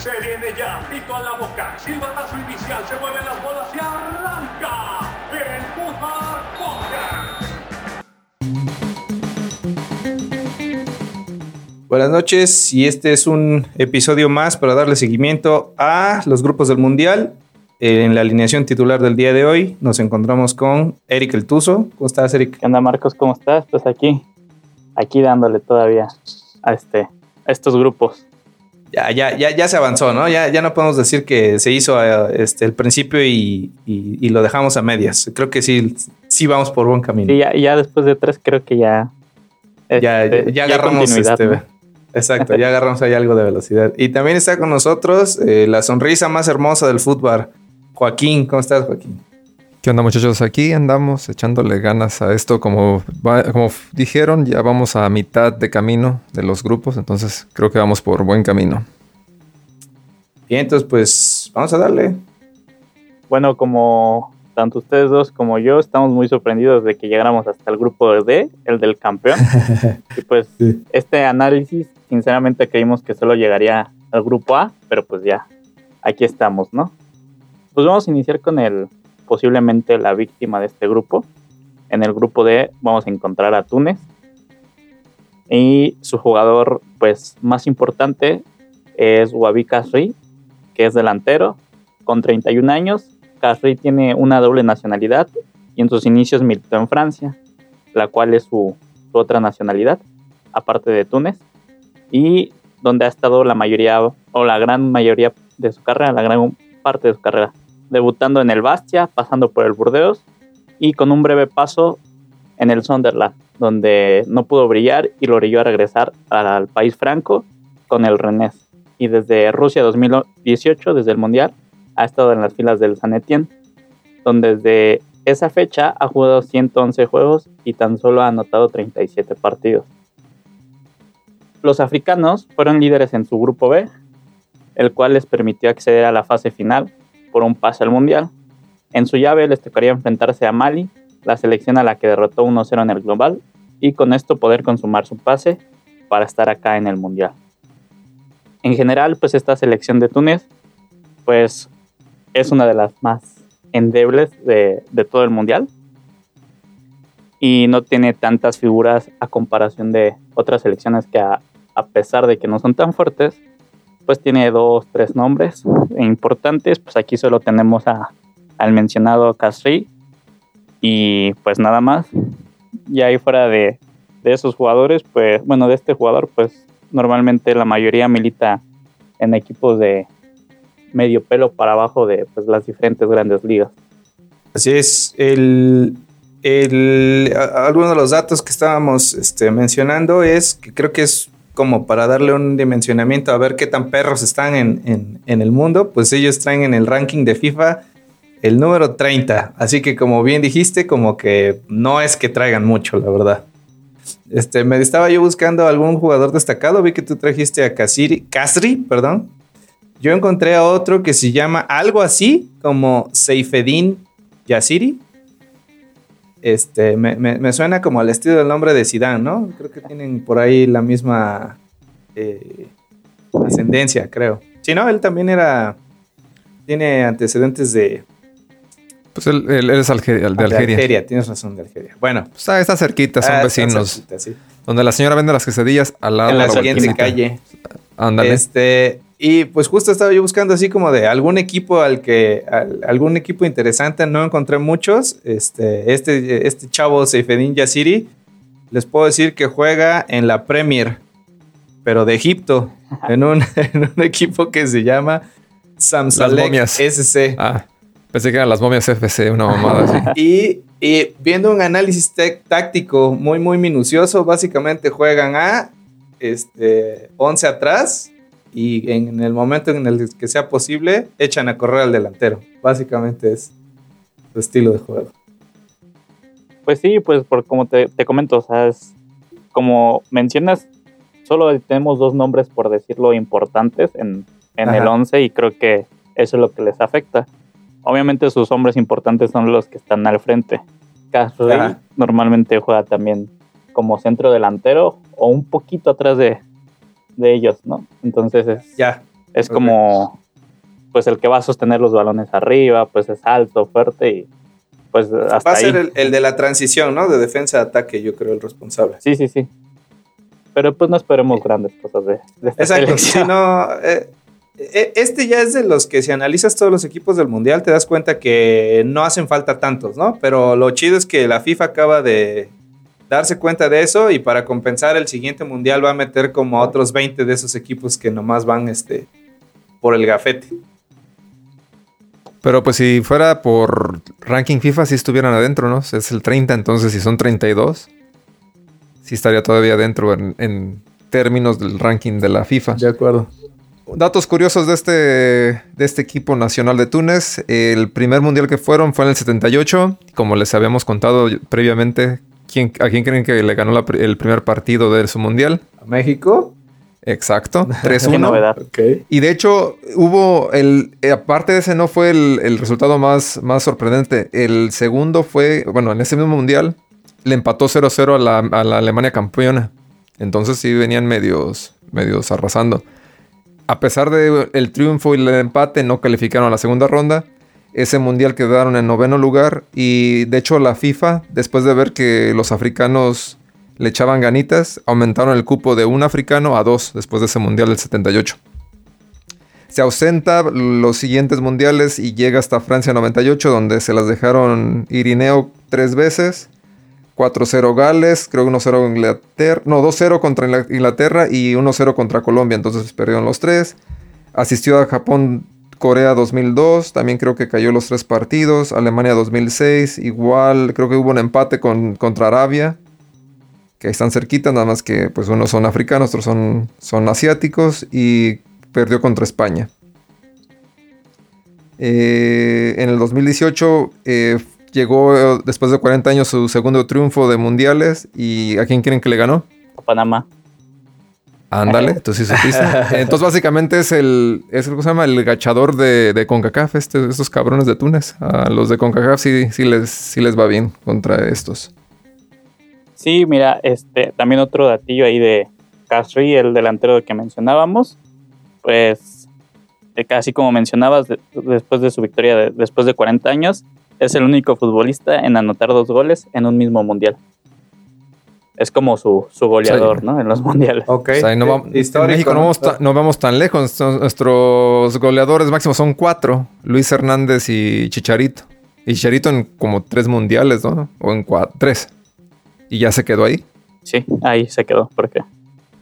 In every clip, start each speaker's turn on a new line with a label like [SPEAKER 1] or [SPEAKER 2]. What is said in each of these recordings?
[SPEAKER 1] Se viene ya, pito a la boca, silbatazo inicial, se mueven las bolas y arranca el Fútbol Podcast.
[SPEAKER 2] Buenas noches y este es un episodio más para darle seguimiento a los grupos del Mundial. En la alineación titular del día de hoy nos encontramos con Eric El Tuzo. ¿Cómo estás, Eric?
[SPEAKER 3] ¿Qué onda, Marcos? ¿Cómo estás? Pues aquí, aquí dándole todavía a, este, a estos grupos.
[SPEAKER 2] Ya, ya, ya, ya se avanzó, ¿no? Ya, ya no podemos decir que se hizo eh, este, el principio y, y, y, lo dejamos a medias. Creo que sí, sí vamos por buen camino.
[SPEAKER 3] Sí, ya, ya después de tres creo que ya...
[SPEAKER 2] ya, este, ya, agarramos este, ¿no? Exacto, ya agarramos ahí algo de velocidad. Y también está con nosotros eh, la sonrisa más hermosa del fútbol, Joaquín. ¿Cómo estás, Joaquín?
[SPEAKER 4] ¿Qué onda, muchachos? Aquí andamos echándole ganas a esto. Como, como dijeron, ya vamos a mitad de camino de los grupos, entonces creo que vamos por buen camino.
[SPEAKER 2] Bien, entonces, pues vamos a darle.
[SPEAKER 3] Bueno, como tanto ustedes dos como yo estamos muy sorprendidos de que llegáramos hasta el grupo D, el del campeón. y pues sí. este análisis, sinceramente creímos que solo llegaría al grupo A, pero pues ya, aquí estamos, ¿no? Pues vamos a iniciar con el posiblemente la víctima de este grupo. En el grupo D vamos a encontrar a Túnez. Y su jugador pues más importante es Wabi Kasri, que es delantero, con 31 años. Kasri tiene una doble nacionalidad y en sus inicios militó en Francia, la cual es su, su otra nacionalidad, aparte de Túnez, y donde ha estado la mayoría o la gran mayoría de su carrera, la gran parte de su carrera debutando en el Bastia, pasando por el Burdeos y con un breve paso en el Sunderland, donde no pudo brillar y lo orilló a regresar al país franco con el Rennes. Y desde Rusia 2018, desde el Mundial, ha estado en las filas del San Etienne, donde desde esa fecha ha jugado 111 juegos y tan solo ha anotado 37 partidos. Los africanos fueron líderes en su grupo B, el cual les permitió acceder a la fase final por un pase al Mundial. En su llave les tocaría enfrentarse a Mali, la selección a la que derrotó 1-0 en el global, y con esto poder consumar su pase para estar acá en el Mundial. En general, pues esta selección de Túnez, pues es una de las más endebles de, todo el Mundial. Y no tiene tantas figuras a comparación de otras selecciones que a, a pesar de que no son tan fuertes, pues tiene dos, tres nombres importantes. Pues aquí solo tenemos a, al mencionado Casri y pues nada más. Y ahí fuera de, de, esos jugadores, pues bueno, de este jugador, pues normalmente la mayoría milita en equipos de medio pelo para abajo de pues, las diferentes grandes ligas.
[SPEAKER 2] Así es, el, el, algunos de los datos que estábamos este, mencionando es que creo que es como para darle un dimensionamiento a ver qué tan perros están en, en, el mundo, pues ellos traen en el ranking de FIFA el número 30. Así que como bien dijiste, como que no es que traigan mucho, la verdad. Este, me estaba yo buscando algún jugador destacado, vi que tú trajiste a Casiri, Casri, perdón. Yo encontré a otro que se llama algo así como Seifedin Yassiri. Este, me, me, me, suena como al estilo del nombre de Zidane, ¿no? Creo que tienen por ahí la misma eh, ascendencia, creo. Sí, ¿no? Él también era... Tiene antecedentes de...
[SPEAKER 4] Pues él, él es Algeria, de Algeria.
[SPEAKER 2] De Algeria, tienes razón, de Algeria. Bueno.
[SPEAKER 4] Está, está cerquita, son ah, vecinos. Cerquita, sí. Donde la señora vende las quesadillas al lado
[SPEAKER 2] en la, la siguiente calle.
[SPEAKER 4] Ándale.
[SPEAKER 2] Este, y pues justo estaba yo buscando así como de algún equipo al que, al, algún equipo interesante, no encontré muchos. Este, este, este chavo Seifedin Yassiri, les puedo decir que juega en la Premier, pero de Egipto, en un, en un equipo que se llama Samsalek SC.
[SPEAKER 4] Ah, pensé que eran las momias FC, una mamada así.
[SPEAKER 2] y, y viendo un análisis táctico muy, muy minucioso, básicamente juegan a este, 11 atrás y en el momento en el que sea posible, echan a correr al delantero. Básicamente es su estilo de juego.
[SPEAKER 3] Pues sí, pues por como te, te comento, o sea, es, como mencionas, solo tenemos dos nombres, por decirlo, importantes en, en el 11 y creo que eso es lo que les afecta. Obviamente sus hombres importantes son los que están al frente. Casrey normalmente juega también como centro delantero o un poquito atrás de, de ellos, ¿no? Entonces es,
[SPEAKER 2] ya.
[SPEAKER 3] Es como, pues el que va a sostener los balones arriba, pues es alto, fuerte y pues hasta
[SPEAKER 2] Va a ser
[SPEAKER 3] ahí.
[SPEAKER 2] el, el de la transición, ¿no? De defensa a ataque, yo creo, el responsable.
[SPEAKER 3] Sí, sí, sí. Pero pues no esperemos grandes cosas de, de esta
[SPEAKER 2] Exacto.
[SPEAKER 3] selección.
[SPEAKER 2] Si no, eh, eh, este ya es de los que si analizas todos los equipos del mundial te das cuenta que no hacen falta tantos, ¿no? Pero lo chido es que la FIFA acaba de darse cuenta de eso y para compensar el siguiente mundial va a meter como a otros 20 de esos equipos que nomás van este por el gafete.
[SPEAKER 4] Pero pues si fuera por ranking FIFA, si estuvieran adentro, ¿no? Es el 30, entonces si son 32, sí estaría todavía adentro en, en términos del ranking de la FIFA.
[SPEAKER 2] De acuerdo.
[SPEAKER 4] Datos curiosos de este, de este equipo nacional de Túnez. El primer mundial que fueron fue en el 78. Como les habíamos contado previamente, ¿quién, ¿a quién creen que le ganó la el primer partido de su mundial?
[SPEAKER 2] ¿A México?
[SPEAKER 4] Exacto,
[SPEAKER 3] Qué
[SPEAKER 4] 3-1.
[SPEAKER 3] novedad.
[SPEAKER 2] Ok.
[SPEAKER 4] Y de hecho, hubo el. eh, aparte de ese, no fue el, el resultado más, más sorprendente. El segundo fue. Bueno, en ese mismo mundial, le empató 0-0 a la, a la Alemania campeona. Entonces sí venían medios, medios arrasando. A pesar del triunfo y el empate, no calificaron a la segunda ronda. Ese mundial quedaron en noveno lugar. Y de hecho, la FIFA, después de ver que los africanos le echaban ganitas, aumentaron el cupo de un africano a dos después de ese mundial del 78. Se ausenta los siguientes mundiales y llega hasta Francia 98, donde se las dejaron Irineo tres veces. 4-0 Gales, creo que 1-0 Inglaterra, no, 2-0 contra Ingla- Inglaterra y 1-0 contra Colombia, entonces perdieron los tres. Asistió a Japón, Corea 2002, también creo que cayó los tres partidos. Alemania 2006, igual, creo que hubo un empate con, contra Arabia, que están cerquitas, nada más que pues unos son africanos, otros son, son asiáticos y perdió contra España. Eh, en el 2018 eh, llegó después de 40 años su segundo triunfo de mundiales y ¿a quién quieren que le ganó?
[SPEAKER 3] A Panamá.
[SPEAKER 4] Ándale, tú sí supiste. Entonces básicamente es el, es el, ¿cómo se llama? El gachador de, de CONCACAF, este, estos cabrones de Túnez. A los de CONCACAF sí, sí, les, sí les va bien contra estos.
[SPEAKER 3] Sí, mira, este, también otro datillo ahí de Castri, el delantero que mencionábamos, pues casi como mencionabas, de- después de su victoria, de- después de 40 años, es el único futbolista en anotar dos goles en un mismo mundial. Es como su, su goleador,
[SPEAKER 4] Sí.
[SPEAKER 3] ¿no? En los mundiales.
[SPEAKER 2] Ok.
[SPEAKER 4] O sea, no va- en México no vamos, ta- no vamos tan lejos. Nuestros goleadores máximos son cuatro. Luis Hernández y Chicharito. Y Chicharito en como tres mundiales, ¿no? O en cua- tres. Y ya se quedó ahí.
[SPEAKER 3] Sí, ahí se quedó. porque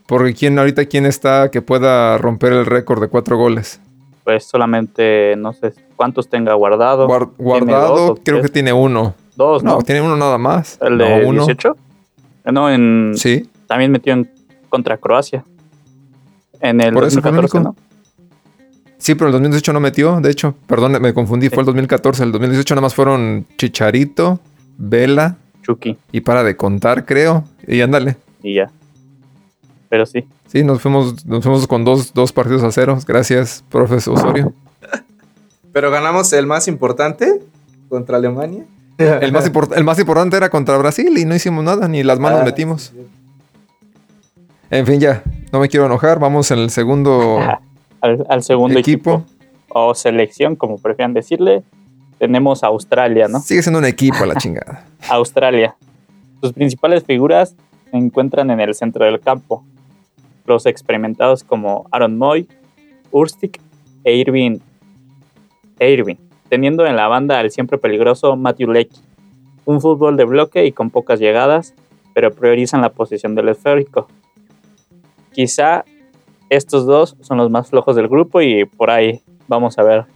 [SPEAKER 4] Porque quién ahorita quién está que pueda romper el récord de cuatro goles.
[SPEAKER 3] Pues solamente no sé cuántos tenga guardado.
[SPEAKER 4] Guar-
[SPEAKER 3] ¿Tiene
[SPEAKER 4] guardado
[SPEAKER 3] dos
[SPEAKER 4] creo que tiene uno.
[SPEAKER 3] Dos, ¿no?
[SPEAKER 4] No, tiene uno nada más.
[SPEAKER 3] el
[SPEAKER 4] No,
[SPEAKER 3] de
[SPEAKER 4] uno.
[SPEAKER 3] 18. No, en,
[SPEAKER 4] Sí.
[SPEAKER 3] también metió en contra Croacia. En el
[SPEAKER 4] Por eso fue el
[SPEAKER 3] 2014,
[SPEAKER 4] único.
[SPEAKER 3] ¿no?
[SPEAKER 4] Sí, pero el 2018 no metió. De hecho, perdón, me confundí. Fue el 2014. El 2018 nada más fueron Chicharito, Vela
[SPEAKER 3] Chucky
[SPEAKER 4] y para de contar, creo. Y ándale.
[SPEAKER 3] y ya. Pero sí.
[SPEAKER 4] Sí, nos fuimos, nos fuimos con dos, dos partidos a cero. Gracias, profesor Osorio.
[SPEAKER 2] Pero ganamos el más importante contra Alemania.
[SPEAKER 4] El más, el más importante era contra Brasil y no hicimos nada, ni las manos
[SPEAKER 2] Ah,
[SPEAKER 4] metimos. En fin, ya, no me quiero enojar. Vamos en el segundo
[SPEAKER 3] Al, al segundo equipo.
[SPEAKER 4] equipo.
[SPEAKER 3] o selección, como prefieran decirle, tenemos a Australia, ¿no?
[SPEAKER 4] Sigue siendo un equipo a la chingada.
[SPEAKER 3] Australia. Sus principales figuras se encuentran en el centro del campo. Los experimentados como Aaron Moy, Urstic e Irving, e Irving, teniendo en la banda al siempre peligroso Matthew Leckie. Un fútbol de bloque y con pocas llegadas, pero priorizan la posición del esférico. Quizá estos dos son los más flojos del grupo y por ahí vamos a ver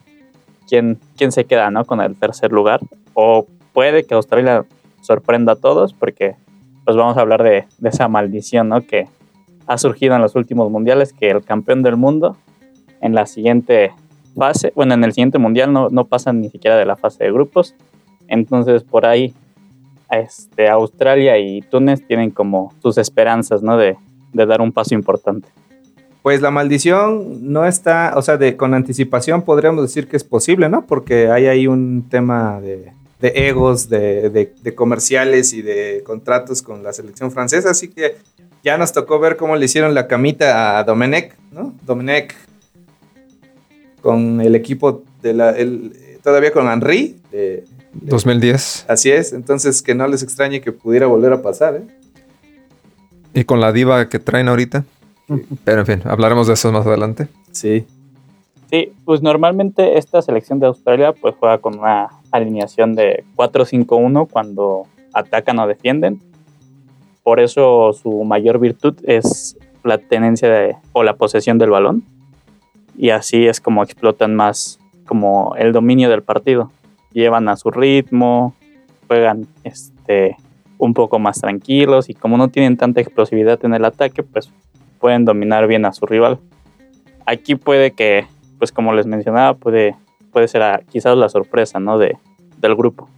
[SPEAKER 3] quién, quién se queda ¿no? con el tercer lugar. O puede que Australia sorprenda a todos porque pues vamos a hablar de, de esa maldición ¿no? que ha surgido en los últimos mundiales, que el campeón del mundo en la siguiente fase, bueno, en el siguiente mundial no, no pasan ni siquiera de la fase de grupos. Entonces por ahí este, Australia y Túnez tienen como sus esperanzas ¿no? de, de dar un paso importante.
[SPEAKER 2] Pues la maldición no está, o sea, de, con anticipación podríamos decir que es posible, ¿no? Porque hay ahí un tema de, de egos, de, de- comerciales y de contratos con la selección francesa, así que ya nos tocó ver cómo le hicieron la camita a Domenech, ¿no? Domenech con el equipo de la, el, todavía con Henry. De,
[SPEAKER 4] 2010.
[SPEAKER 2] Así es, entonces que no les extrañe que pudiera volver a pasar. ¿eh?
[SPEAKER 4] Y con la diva que traen ahorita. Pero en fin, hablaremos de eso más adelante.
[SPEAKER 2] Sí.
[SPEAKER 3] Sí, pues normalmente esta selección de Australia pues juega con una alineación de 4-5-1 cuando atacan o defienden. Por eso su mayor virtud es la tenencia de, o la posesión del balón. Y así es como explotan más como el dominio del partido. Llevan a su ritmo, juegan este, un poco más tranquilos y como no tienen tanta explosividad en el ataque, pues pueden dominar bien a su rival. Aquí puede que, pues como les mencionaba, puede, puede ser quizás la sorpresa ¿no? de, del grupo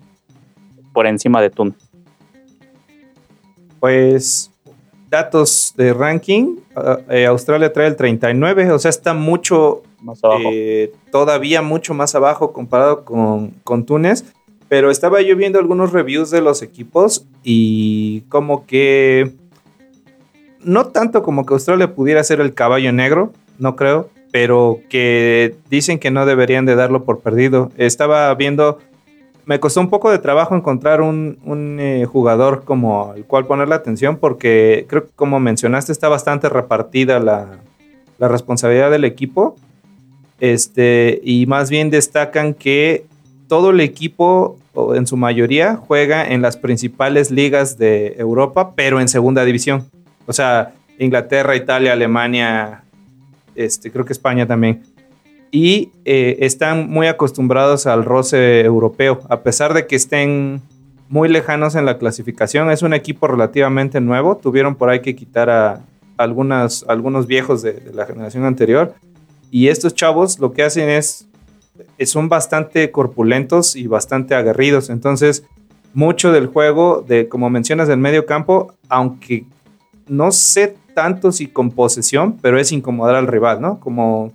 [SPEAKER 3] por encima de Túnez.
[SPEAKER 2] Pues datos de ranking, ah, eh, Australia trae el 39, o sea, está mucho
[SPEAKER 3] más abajo.
[SPEAKER 2] Eh, todavía mucho más abajo comparado con, con Túnez. Pero estaba yo viendo algunos reviews de los equipos y como que no tanto como que Australia pudiera ser el caballo negro, no creo, pero que dicen que no deberían de darlo por perdido. Estaba viendo me costó un poco de trabajo encontrar un, eh, jugador como al cual ponerle atención porque creo que como mencionaste está bastante repartida la, responsabilidad del equipo. Este, y más bien destacan que todo el equipo, en su mayoría, juega en las principales ligas de Europa, pero en segunda división. O sea, Inglaterra, Italia, Alemania, este, creo que España también y eh, están muy acostumbrados al roce europeo, a pesar de que estén muy lejanos en la clasificación. Es un equipo relativamente nuevo, tuvieron por ahí que quitar a algunas, algunos viejos de, la generación anterior y estos chavos lo que hacen es, son bastante corpulentos y bastante aguerridos, entonces mucho del juego, de como mencionas, del medio campo, aunque no sé tanto si con posesión, pero es incomodar al rival, ¿no? Como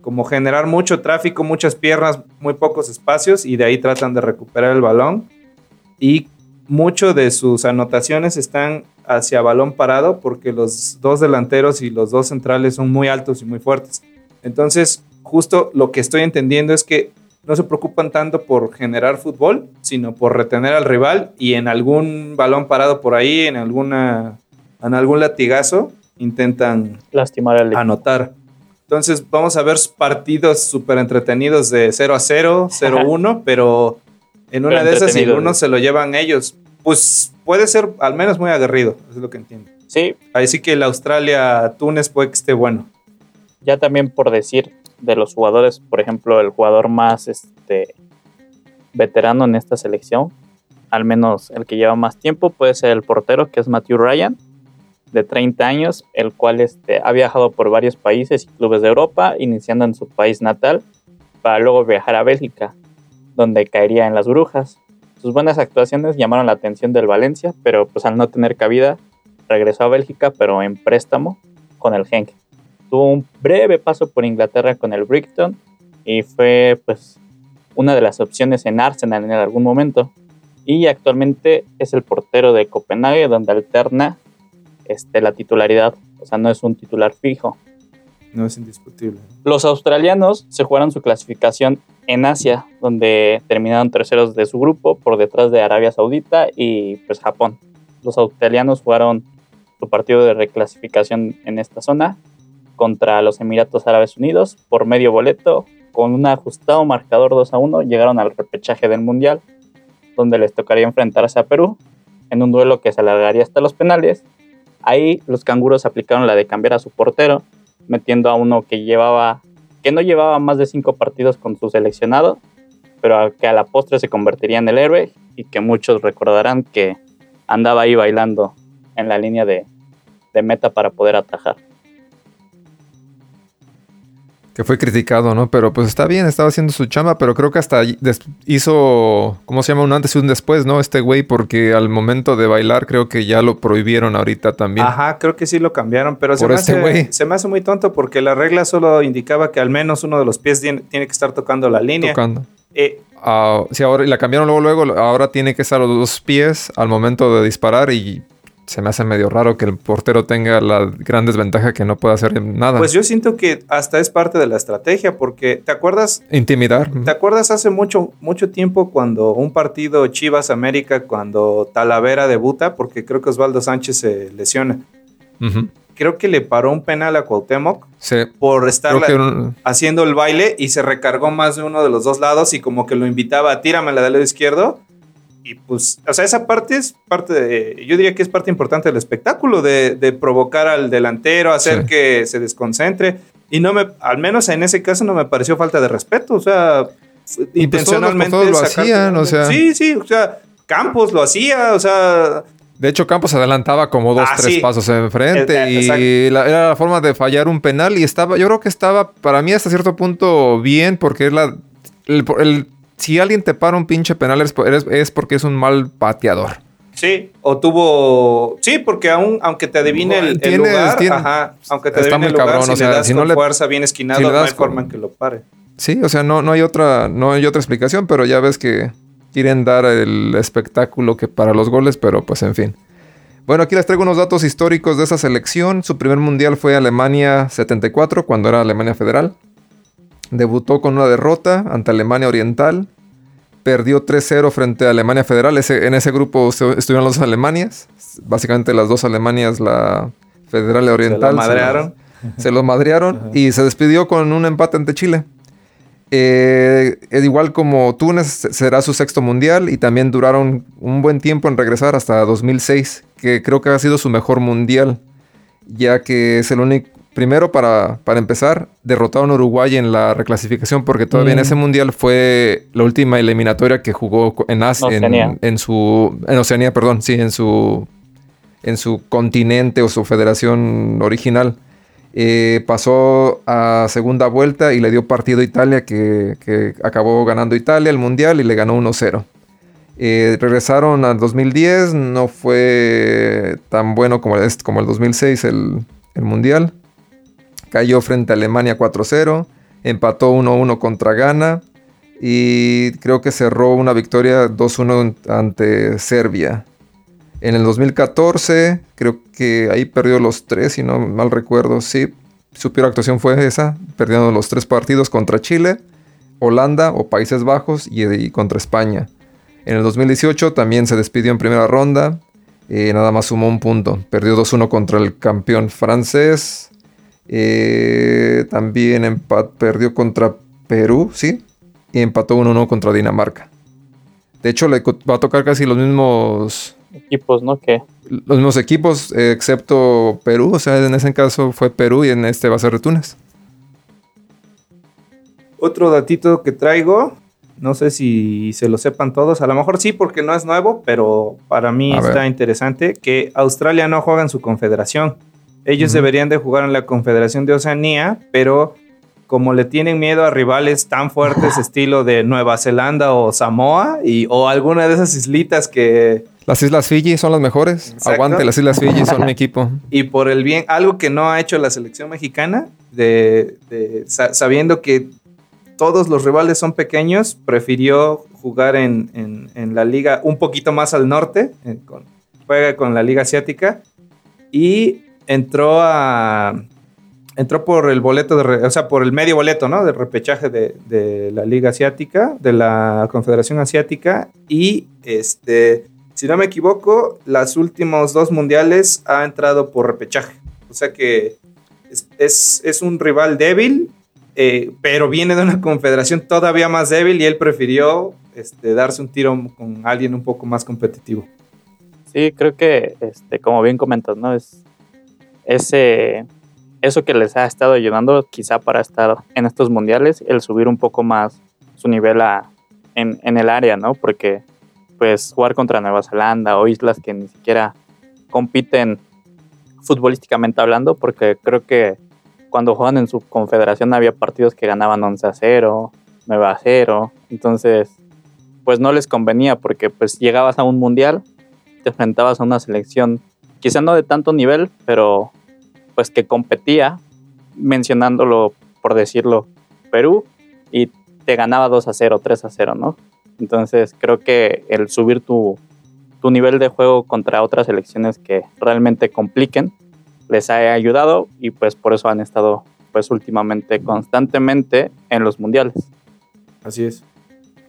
[SPEAKER 2] como generar mucho tráfico, muchas piernas, muy pocos espacios y de ahí tratan de recuperar el balón. Y mucho de sus anotaciones están hacia balón parado porque los dos delanteros y los dos centrales son muy altos y muy fuertes. Entonces, justo lo que estoy entendiendo es que no se preocupan tanto por generar fútbol, sino por retener al rival y en algún balón parado por ahí, en alguna en algún latigazo intentan
[SPEAKER 3] lastimar al
[SPEAKER 2] anotar. Entonces vamos a ver partidos súper entretenidos de 0 a 0, 0 a 1, pero en una de esas, si uno se lo llevan ellos, pues puede ser al menos muy aguerrido, es lo que entiendo.
[SPEAKER 3] Sí.
[SPEAKER 2] Así que el Australia-Túnez puede que esté bueno.
[SPEAKER 3] Ya también por decir de los jugadores, por ejemplo, el jugador más este, veterano en esta selección, al menos el que lleva más tiempo, puede ser el portero, que es Matthew Ryan de 30 años, el cual este, ha viajado por varios países y clubes de Europa, iniciando en su país natal, para luego viajar a Bélgica, donde caería en las brujas. Sus buenas actuaciones llamaron la atención del Valencia, pero pues al no tener cabida, regresó a Bélgica, pero en préstamo con el Genk. Tuvo un breve paso por Inglaterra con el Brighton y fue pues una de las opciones en Arsenal en algún momento. Y actualmente es el portero de Copenhague, donde alterna este, la titularidad. O sea, no es un titular fijo.
[SPEAKER 2] No es indiscutible.
[SPEAKER 3] Los australianos se jugaron su clasificación en Asia, donde terminaron terceros de su grupo por detrás de Arabia Saudita y pues Japón. Los australianos jugaron su partido de reclasificación en esta zona contra los Emiratos Árabes Unidos por medio boleto. Con un ajustado marcador 2 a 1 llegaron al repechaje del Mundial, donde les tocaría enfrentarse a Perú en un duelo que se alargaría hasta los penales Ahí los canguros aplicaron la de cambiar a su portero, metiendo a uno que llevaba, que no llevaba más de cinco partidos con su seleccionado, pero que a la postre se convertiría en el héroe y que muchos recordarán que andaba ahí bailando en la línea de, de meta para poder atajar
[SPEAKER 4] que fue criticado, ¿no? Pero pues está bien, estaba haciendo su chamba, pero creo que hasta hizo, ¿cómo se llama? Un antes y un después, ¿no? Este güey, porque al momento de bailar creo que ya lo prohibieron ahorita también.
[SPEAKER 2] Ajá, creo que sí lo cambiaron, pero se, me este hace, se me hace muy tonto porque la regla solo indicaba que al menos uno de los pies tiene, que estar tocando la línea.
[SPEAKER 4] Tocando. Eh, ah, sí, ahora la cambiaron luego, luego, ahora tiene que estar los dos pies al momento de disparar y se me hace medio raro que el portero tenga la gran desventaja que no pueda hacer nada.
[SPEAKER 2] Pues yo siento que hasta es parte de la estrategia, porque ¿te acuerdas?
[SPEAKER 4] Intimidar.
[SPEAKER 2] ¿Te acuerdas hace mucho, mucho tiempo cuando un partido Chivas América, cuando Talavera debuta, porque creo que Osvaldo Sánchez se lesiona? Creo que le paró un penal a Cuauhtémoc
[SPEAKER 4] Sí.
[SPEAKER 2] por estar
[SPEAKER 4] un-
[SPEAKER 2] haciendo el baile y se recargó más de uno de los dos lados y como que lo invitaba a tíramela del lado izquierdo. Y pues, o sea, esa parte es parte de, yo diría que es parte importante del espectáculo, de, de provocar al delantero, hacer
[SPEAKER 4] Sí.
[SPEAKER 2] que se desconcentre. Y no me, al menos en ese caso no me pareció falta de respeto, o sea,
[SPEAKER 4] pues todos
[SPEAKER 2] intencionalmente.
[SPEAKER 4] porteros lo hacían, o sea.
[SPEAKER 2] Sí, sí, o sea, Campos lo hacía, o sea,
[SPEAKER 4] De hecho, Campos adelantaba como dos,
[SPEAKER 2] Ah,
[SPEAKER 4] tres
[SPEAKER 2] sí.
[SPEAKER 4] pasos enfrente
[SPEAKER 2] Eh, eh,
[SPEAKER 4] y la- era la forma de fallar un penal y estaba, yo creo que estaba para mí hasta cierto punto bien porque es la, el, el- si alguien te para un pinche penal es, es- porque es un mal pateador.
[SPEAKER 2] Sí, o tuvo. Sí, porque aún, aunque te adivine el, el lugar,
[SPEAKER 4] tienes-
[SPEAKER 2] ajá, aunque te adivine el
[SPEAKER 4] muy
[SPEAKER 2] lugar,
[SPEAKER 4] cabrón,
[SPEAKER 2] si
[SPEAKER 4] o sea,
[SPEAKER 2] le das
[SPEAKER 4] si no
[SPEAKER 2] con
[SPEAKER 4] le-
[SPEAKER 2] fuerza bien esquinado,
[SPEAKER 4] si le
[SPEAKER 2] no hay
[SPEAKER 4] con-
[SPEAKER 2] forma en que lo pare.
[SPEAKER 4] Sí, o sea, no, no hay otra, no hay otra explicación, pero ya ves que quieren dar el espectáculo que para los goles, pero pues en fin. Bueno, aquí les traigo unos datos históricos de esa selección. Su primer mundial fue Alemania 74, cuando era Alemania Federal. Debutó con una derrota ante Alemania Oriental. Perdió 3-0 frente a Alemania Federal. Ese- en ese grupo estu- estuvieron las dos Alemanias. Básicamente las dos Alemanias, la Federal y la Oriental.
[SPEAKER 2] Se lo madrearon.
[SPEAKER 4] Se los madrearon y se despidió con un empate ante Chile. Eh, es igual como Túnez será su sexto mundial y también duraron un buen tiempo en regresar hasta 2006, que creo que ha sido su mejor mundial, ya que es el único, primero para, para empezar, derrotaron a Uruguay en la reclasificación porque todavía en
[SPEAKER 3] Mm.
[SPEAKER 4] ese mundial fue la última eliminatoria que jugó en Asia, en,
[SPEAKER 3] Oceanía.
[SPEAKER 4] en su, en Oceanía, perdón, sí, en su, en su continente o su federación original. Eh, pasó a segunda vuelta y le dio partido a Italia, que, que acabó ganando Italia el mundial y le ganó 1-0. Eh, regresaron al 2010, no fue tan bueno como, el- como el 2006 el, el mundial. Cayó frente a Alemania 4-0, empató 1-1 contra Ghana y creo que cerró una victoria 2-1 ante Serbia. En el 2014, creo que ahí perdió los tres, si no mal recuerdo. Sí, su peor actuación fue esa, perdiendo los tres partidos contra Chile, Holanda o Países Bajos y, y contra España. En el 2018 también se despidió en primera ronda, eh, nada más sumó un punto. Perdió 2-1 contra el campeón francés. Eh, también empat- perdió contra Perú, sí, y empató 1-1 contra Dinamarca. De hecho, le va a tocar casi los mismos
[SPEAKER 3] Equipos, ¿no? Que
[SPEAKER 4] los mismos equipos, eh, excepto Perú. O sea, en ese caso fue Perú y en este va a ser Túnez.
[SPEAKER 2] Otro datito que traigo, no sé si se lo sepan todos, a lo mejor sí porque no es nuevo, pero para mí
[SPEAKER 4] A
[SPEAKER 2] está
[SPEAKER 4] ver.
[SPEAKER 2] interesante que Australia no juega en su confederación. Ellos
[SPEAKER 4] Ujú.
[SPEAKER 2] deberían de jugar en la Confederación de Oceanía, pero como le tienen miedo a rivales tan fuertes estilo de Nueva Zelanda o Samoa y o alguna de esas islitas que
[SPEAKER 4] Las Islas Fiji son las mejores.
[SPEAKER 2] Exacto.
[SPEAKER 4] Aguante, las Islas Fiji son mi equipo.
[SPEAKER 2] y por el bien, algo que no ha hecho la selección mexicana, de, de- sa- sabiendo que todos los rivales son pequeños, prefirió jugar en, en- en la liga un poquito más al norte, en- con- juega con la liga asiática y entró a... Entró por el boleto, de o sea, por el medio boleto, ¿no? De repechaje de, de la Liga Asiática, de la Confederación Asiática. Y, este, si no me equivoco, las últimos dos mundiales ha entrado por repechaje. O sea que es, es- es un rival débil, eh, pero viene de una confederación todavía más débil y él prefirió este, darse un tiro con alguien un poco más competitivo.
[SPEAKER 3] sí, creo que, este, como bien comentas, ¿no? Es ese, eso que les ha estado ayudando quizá para estar en estos mundiales, el subir un poco más su nivel a, en, en el área, ¿no? Porque pues jugar contra Nueva Zelanda o islas que ni siquiera compiten futbolísticamente hablando, porque creo que cuando juegan en su confederación había partidos que ganaban 11 a 0, 9 a 0, entonces pues no les convenía porque pues llegabas a un mundial, te enfrentabas a una selección quizá no de tanto nivel, pero pues que competía, mencionándolo por decirlo, Perú, y te ganaba 2 a 0, 3 a 0, ¿no? Entonces creo que el subir tu, tu nivel de juego contra otras selecciones que realmente compliquen les ha ayudado y pues por eso han estado pues últimamente constantemente en los mundiales.
[SPEAKER 2] Así es.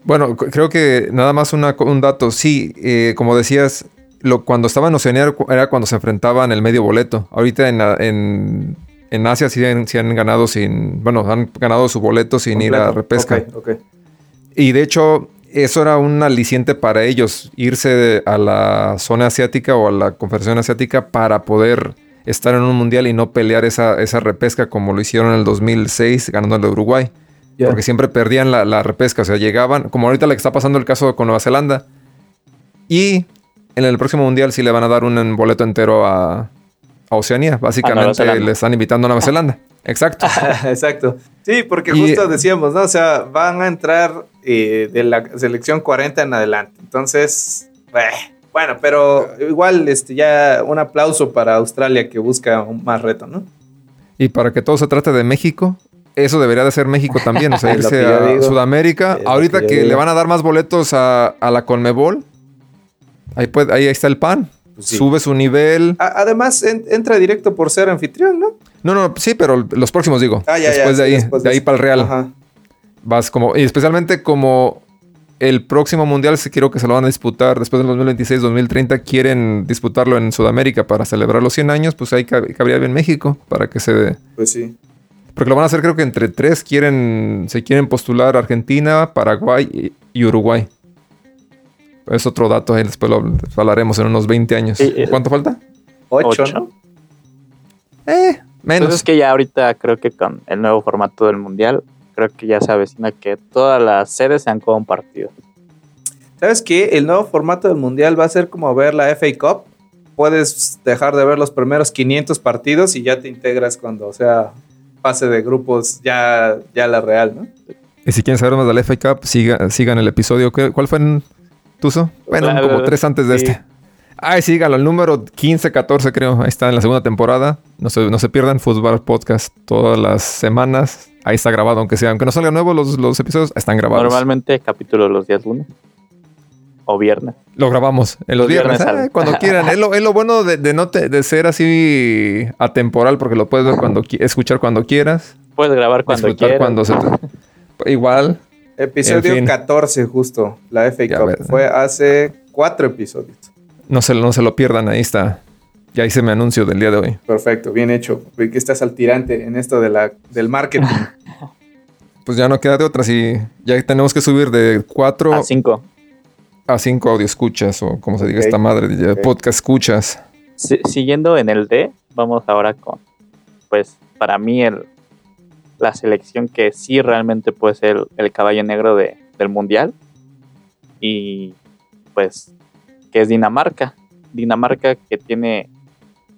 [SPEAKER 4] Bueno, creo que nada más una, un dato. Sí, eh, como decías, lo, cuando estaba en Oceanía era cuando se enfrentaban el medio boleto. Ahorita en, en, en Asia sí han, han, ganado sin. Bueno, han ganado su boleto sin ir a repesca. Y de hecho, eso era un aliciente para ellos, irse a la zona asiática o a la Confederación Asiática para poder estar en un mundial y no pelear esa, esa repesca como lo hicieron en el 2006 ganando el de Uruguay. Porque siempre perdían la, la, repesca, o sea, llegaban, como ahorita le está pasando el caso con Nueva Zelanda. Y en el próximo mundial sí le van a dar un boleto entero a, a Oceanía. Básicamente le están invitando a Nueva Zelanda. Exacto.
[SPEAKER 2] Exacto. Sí, porque justo decíamos, ¿no? O sea, van a entrar eh, de la selección 40 en adelante. Entonces, bueno, pero igual este, ya un aplauso para Australia que busca un más reto, ¿no?
[SPEAKER 4] Y para que todo se trate de México, eso debería de ser México también, o sea, irse a Sudamérica. Ahorita que, le van a dar más boletos a, la Conmebol, ahí, puede, ahí está el pan. Pues Sube su nivel.
[SPEAKER 2] además, entra directo por ser anfitrión, ¿no?
[SPEAKER 4] No, no, sí, pero los próximos digo. Ah, después de ahí, de, ahí para el Real. Vas como, y especialmente como el próximo mundial, si quiero que se lo van a disputar después del 2026-2030, quieren disputarlo en Sudamérica para celebrar los 100 años, pues ahí cabría bien México para que se dé.
[SPEAKER 2] Pues sí.
[SPEAKER 4] Porque lo van a hacer, creo que entre tres quieren, se quieren postular Argentina, Paraguay y, Uruguay. Es otro dato, ahí después lo hablaremos en unos 20 años. Eh, ¿Cuánto falta?
[SPEAKER 2] Ocho.
[SPEAKER 3] Eh, menos. Entonces es que ya ahorita creo que con el nuevo formato del mundial, creo que ya se avecina que todas las sedes se han compartido.
[SPEAKER 2] ¿Sabes qué? El nuevo formato del mundial va a ser como ver la FA Cup. Puedes dejar de ver los primeros 500 partidos y ya te integras cuando sea fase de grupos ya, ya la real, ¿no?
[SPEAKER 4] Y si quieren saber más del FA Cup, sigan el episodio. ¿Cuál fue en Tuso? Bueno, como tres antes de este. Ay, síganlo, el número 15, 14 creo. Ahí está en la segunda temporada. No se, no se pierdan Fútbol Podcast todas las semanas. Ahí está grabado, aunque sea, aunque no salgan nuevos los, los episodios, están grabados.
[SPEAKER 3] Normalmente capítulo los días lunes o viernes.
[SPEAKER 4] Lo grabamos en los, viernes, ah, cuando quieran. es, lo, es lo bueno de, de no de ser así atemporal porque lo puedes ver cuando escuchar cuando quieras.
[SPEAKER 3] Puedes grabar cuando quieras.
[SPEAKER 4] Cuando se
[SPEAKER 2] Igual. Episodio 14 justo, la FA Cup. Fue hace cuatro episodios.
[SPEAKER 4] No se, no se lo pierdan, ahí está. Ya hice mi anuncio del día de hoy.
[SPEAKER 2] Perfecto, bien hecho. Que estás al tirante en esto de la, del marketing.
[SPEAKER 4] pues ya no queda de otra. Si ya tenemos que subir de cuatro
[SPEAKER 3] a cinco
[SPEAKER 4] a cinco audio escuchas o como se diga esta madre, de podcast escuchas.
[SPEAKER 3] siguiendo en el D, vamos ahora con, pues para mí el, la selección que sí realmente puede ser el, caballo negro de, del mundial y pues que es Dinamarca. Dinamarca que tiene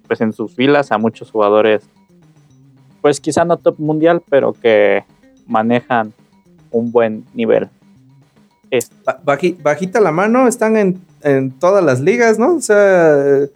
[SPEAKER 3] pues en sus filas a muchos jugadores pues quizá no top mundial pero que manejan un buen nivel
[SPEAKER 2] bajita la mano, están en, todas las ligas, ¿no? O sea,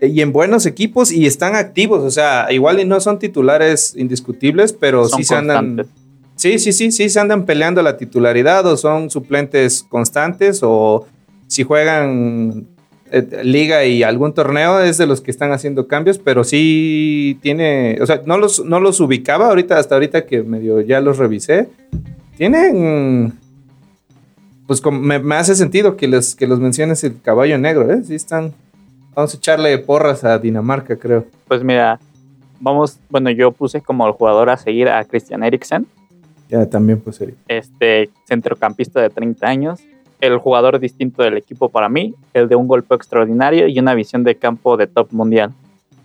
[SPEAKER 2] y en buenos equipos y están activos, o sea, igual y no son titulares indiscutibles, pero sí se andan... Sí, sí, sí, sí, se andan peleando la titularidad o son suplentes constantes o si juegan eh, liga y algún torneo es de los que están haciendo cambios, pero sí tiene, o sea, no los, no los ubicaba ahorita, hasta ahorita que medio ya los revisé. Tienen pues me, hace sentido que los, que los menciones el caballo negro, ¿eh? Sí están. Vamos a echarle porras a Dinamarca, creo.
[SPEAKER 3] Pues mira, vamos, bueno, yo puse como el jugador a seguir a Christian Eriksen.
[SPEAKER 2] Ya, también puse
[SPEAKER 3] Este centrocampista de 30 años. El jugador distinto del equipo para mí, el de un golpe extraordinario y una visión de campo de top mundial.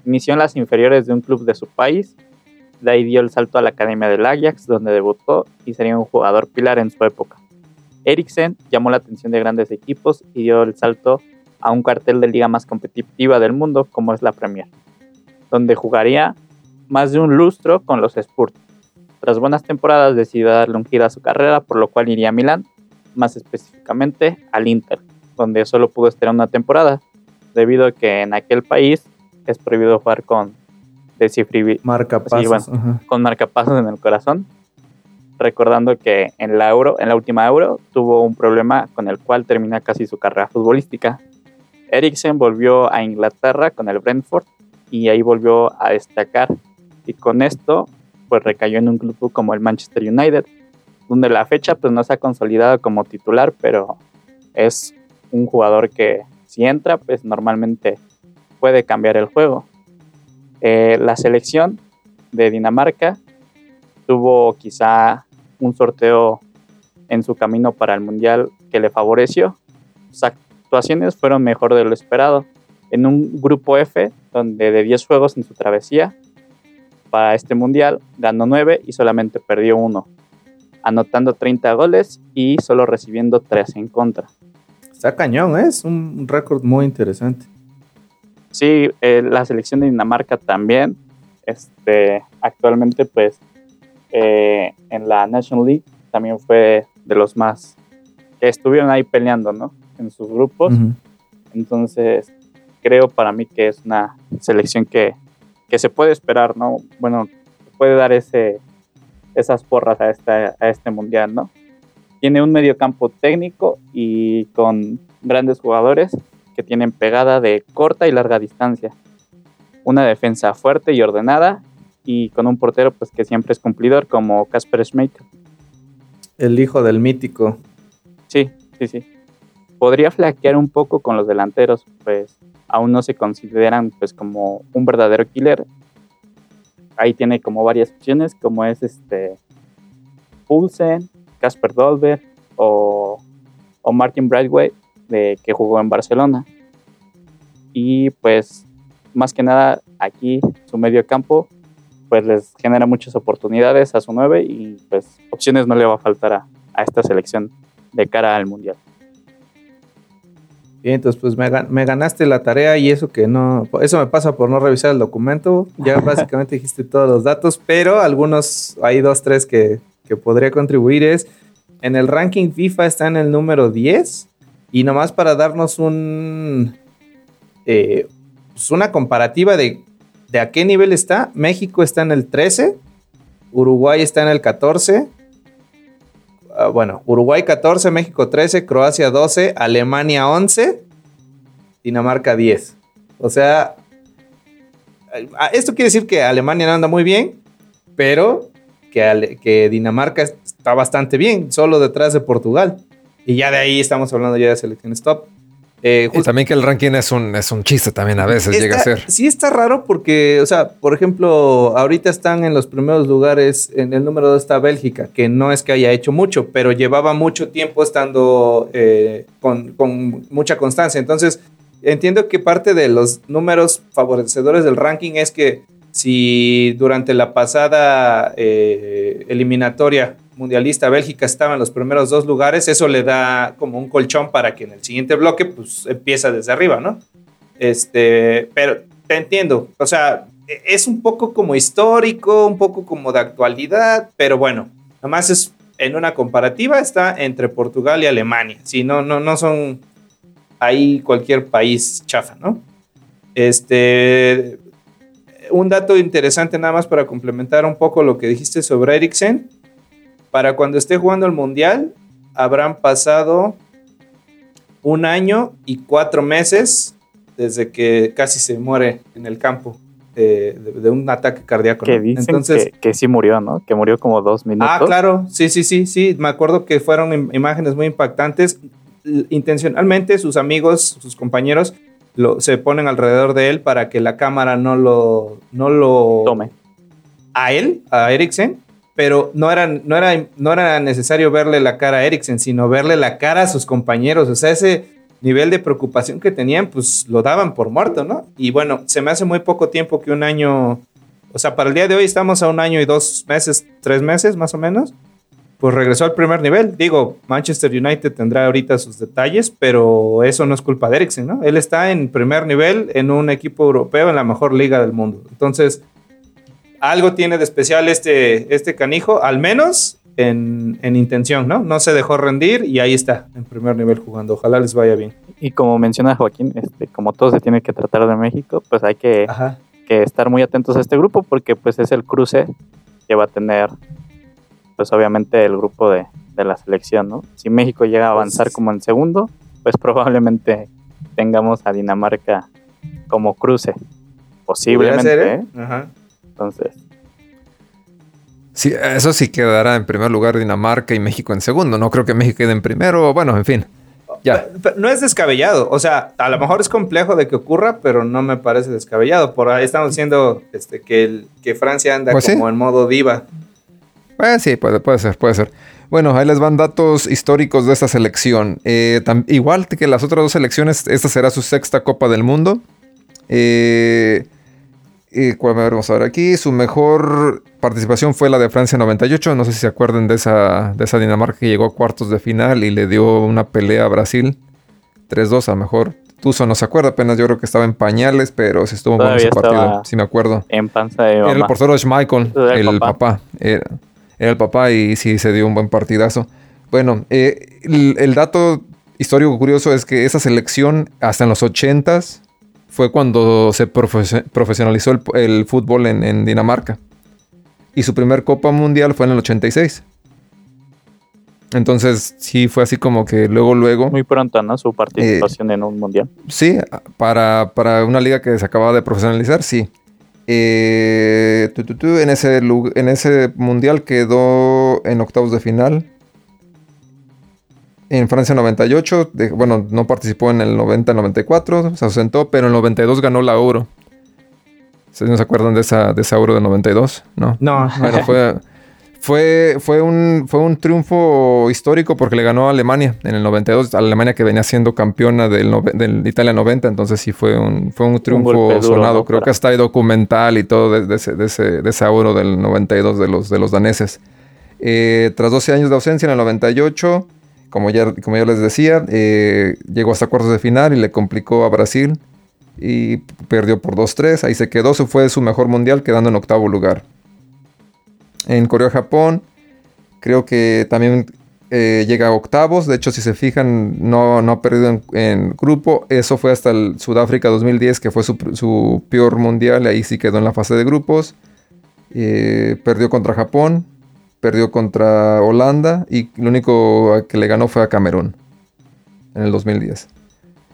[SPEAKER 3] Inició en las inferiores de un club de su país, de ahí dio el salto a la Academia del Ajax, donde debutó y sería un jugador pilar en su época. Eriksen llamó la atención de grandes equipos y dio el salto a un cartel de liga más competitiva del mundo como es la Premier, donde jugaría más de un lustro con los Spurs. Tras buenas temporadas decidió darle un giro a su carrera, por lo cual iría a Milán, más específicamente al Inter, donde solo pudo estar una temporada, debido a que en aquel país es prohibido jugar con
[SPEAKER 2] marcapasos,
[SPEAKER 3] con marcapasos en el corazón recordando que en la Euro, en la última Euro, tuvo un problema con el cual termina casi su carrera futbolística. Eriksen volvió a Inglaterra con el Brentford y ahí volvió a destacar. Y con esto, pues recayó en un club como el Manchester United, donde la fecha pues no se ha consolidado como titular, pero es un jugador que si entra, pues normalmente puede cambiar el juego. Eh, la selección de Dinamarca tuvo quizá un sorteo en su camino para el Mundial que le favoreció. Sus actuaciones fueron mejor de lo esperado. En un grupo F, donde de 10 juegos en su travesía para este Mundial, ganó 9 y solamente perdió 1, anotando 30 goles y solo recibiendo 3 en contra.
[SPEAKER 2] Está cañón, ¿eh? es un récord muy interesante.
[SPEAKER 3] Sí, eh, la selección de Dinamarca también. Este, actualmente, pues, eh, en la National League también fue de los más que estuvieron ahí peleando, ¿no? En sus grupos. Entonces, creo para mí que es una selección que, que, se puede esperar, ¿no? Bueno, puede dar ese, esas porras a, esta, a este mundial, ¿no? Tiene un mediocampo técnico y con grandes jugadores que tienen pegada de corta y larga distancia. Una defensa fuerte y ordenada y con un portero pues que siempre es cumplidor como Casper Schmeichel.
[SPEAKER 2] El hijo del mítico.
[SPEAKER 3] Sí, sí, sí. Podría flaquear un poco con los delanteros, pues aún no se consideran pues como un verdadero killer. Ahí tiene como varias opciones, como es este Poulsen, Casper Dolber o, o Martin Bradway, de que jugó en Barcelona. Y pues más que nada aquí su medio campo pues les genera muchas oportunidades a su 9 y pues opciones no le va a faltar a, a esta selección de cara al Mundial.
[SPEAKER 2] Bien, entonces pues me, me, ganaste la tarea y eso que no, eso me pasa por no revisar el documento. Ya básicamente dijiste todos los datos, pero algunos, hay dos, tres que, que podría contribuir. Es en el ranking FIFA está en el número 10 y nomás para darnos un, eh, pues una comparativa de de a qué nivel está. México está en el 13, Uruguay está en el 14. Ah, bueno, Uruguay 14, México 13, Croacia 12, Alemania 11, Dinamarca 10. O sea, ah, esto quiere decir que Alemania no anda muy bien, pero que, que Dinamarca está bastante bien, solo detrás de Portugal. Y ya de ahí estamos hablando ya de selecciones top.
[SPEAKER 4] Eh, y también que el ranking es un, es un chiste también a veces llega a ser.
[SPEAKER 2] Sí está raro porque, o sea, por ejemplo, ahorita están en los primeros lugares, en el número 2 está Bélgica, que no es que haya hecho mucho, pero llevaba mucho tiempo estando eh, con, con, mucha constancia. Entonces, entiendo que parte de los números favorecedores del ranking es que si durante la pasada eh, eliminatoria mundialista Bélgica estaba en los primeros dos lugares, eso le da como un colchón para que en el siguiente bloque pues empieza desde arriba, ¿no? Este, pero te entiendo, o sea, es un poco como histórico, un poco como de actualidad, pero bueno, además es en una comparativa está entre Portugal y Alemania, si no, no, no son ahí cualquier país chafa, ¿no? Este, un dato interesante nada más para complementar un poco lo que dijiste sobre Eriksen para cuando esté jugando el Mundial, habrán pasado un año y cuatro meses desde que casi se muere en el campo de, un ataque cardíaco.
[SPEAKER 3] Que dicen Entonces, que, sí murió, ¿no? Que murió como dos minutos.
[SPEAKER 2] Ah, claro, sí, sí, sí, sí. Me acuerdo que fueron imágenes muy impactantes. Intencionalmente sus amigos, sus compañeros, lo, se ponen alrededor de él para que la cámara no lo, no lo
[SPEAKER 3] tome.
[SPEAKER 2] A él, a Eriksen, pero no era, no, era, no era necesario verle la cara a Eriksen, sino verle la cara a sus compañeros. O sea, ese nivel de preocupación que tenían, pues lo daban por muerto, ¿no? Y bueno, se me hace muy poco tiempo que un año, o sea, para el día de hoy estamos a un año y dos meses, tres meses más o menos, pues regresó al primer nivel. Digo, Manchester United tendrá ahorita sus detalles, pero eso no es culpa de Eriksen, ¿no? Él está en primer nivel en un equipo europeo en la mejor liga del mundo. Entonces, algo tiene de especial este, este canijo, al menos en, intención, ¿no? No se dejó rendir y ahí está, en primer nivel jugando. Ojalá les vaya bien.
[SPEAKER 3] Y como menciona Joaquín, este, como todo se tiene que tratar de México, pues hay que, que estar muy atentos a este grupo porque pues es el cruce que va a tener, pues obviamente el grupo de, la selección, ¿no? Si México llega a avanzar pues como en segundo, pues probablemente tengamos a Dinamarca como cruce. Posiblemente. Ser, ¿eh? Ajá. Entonces.
[SPEAKER 4] Sí, eso sí quedará en primer lugar Dinamarca y México en segundo. No creo que México quede en primero. Bueno, en fin. Ya.
[SPEAKER 2] no es descabellado. O sea, a lo mejor es complejo de que ocurra, pero no me parece descabellado. Por ahí estamos diciendo este, que, que Francia anda pues como en modo diva.
[SPEAKER 4] Pues sí, puede, puede ser, puede ser. Bueno, ahí les van datos históricos de esta selección. Eh, igual que las otras dos selecciones, esta será su sexta Copa del Mundo. Eh, vamos a ver aquí. Su mejor participación fue la de Francia 98. No sé si se acuerdan de esa, de esa Dinamarca que llegó a cuartos de final y le dio una pelea a Brasil. 3-2 a lo mejor. Tuso no se acuerda, apenas yo creo que estaba en pañales, pero sí estuvo bueno ese partido, sí me acuerdo.
[SPEAKER 3] En panza de
[SPEAKER 4] Era el portero Schmeichel, el, papá. Era, el papá y sí se dio un buen partidazo. Bueno, eh, el, dato histórico curioso es que esa selección hasta en los 80s fue cuando se profesionalizó el, fútbol en, Dinamarca. Y su primer Copa Mundial fue en el 86. Entonces sí fue así como que luego, luego...
[SPEAKER 3] Muy pronto, ¿no? Su participación en un mundial.
[SPEAKER 4] Sí, para, para, una liga que se acababa de profesionalizar, sí. Eh, en, ese, en ese mundial quedó en octavos de final en Francia 98, bueno, no participó en el 90-94, se ausentó, pero en el 92 ganó la Euro. ¿Se se acuerdan de esa, de esa Euro de 92? No.
[SPEAKER 2] No.
[SPEAKER 4] Bueno, fue, fue, fue, un, fue un triunfo histórico porque le ganó a Alemania en el 92, Alemania que venía siendo campeona del, del Italia 90, entonces sí fue un, fue un triunfo sonado. Creo que hasta hay documental y todo de, ese, de, ese, de esa Euro del 92 de los, de los daneses. Eh, tras 12 años de ausencia en el 98 como ya, como ya les decía, eh, llegó hasta cuartos de final y le complicó a Brasil y perdió por 2-3. Ahí se quedó, se fue su mejor mundial quedando en octavo lugar. En Corea-Japón, creo que también eh, llega a octavos. De hecho, si se fijan, no, no ha perdido en, grupo. Eso fue hasta el Sudáfrica 2010, que fue su, peor mundial. Ahí sí quedó en la fase de grupos. Eh, perdió contra Japón perdió contra Holanda y lo único que le ganó fue a Camerún en el 2010.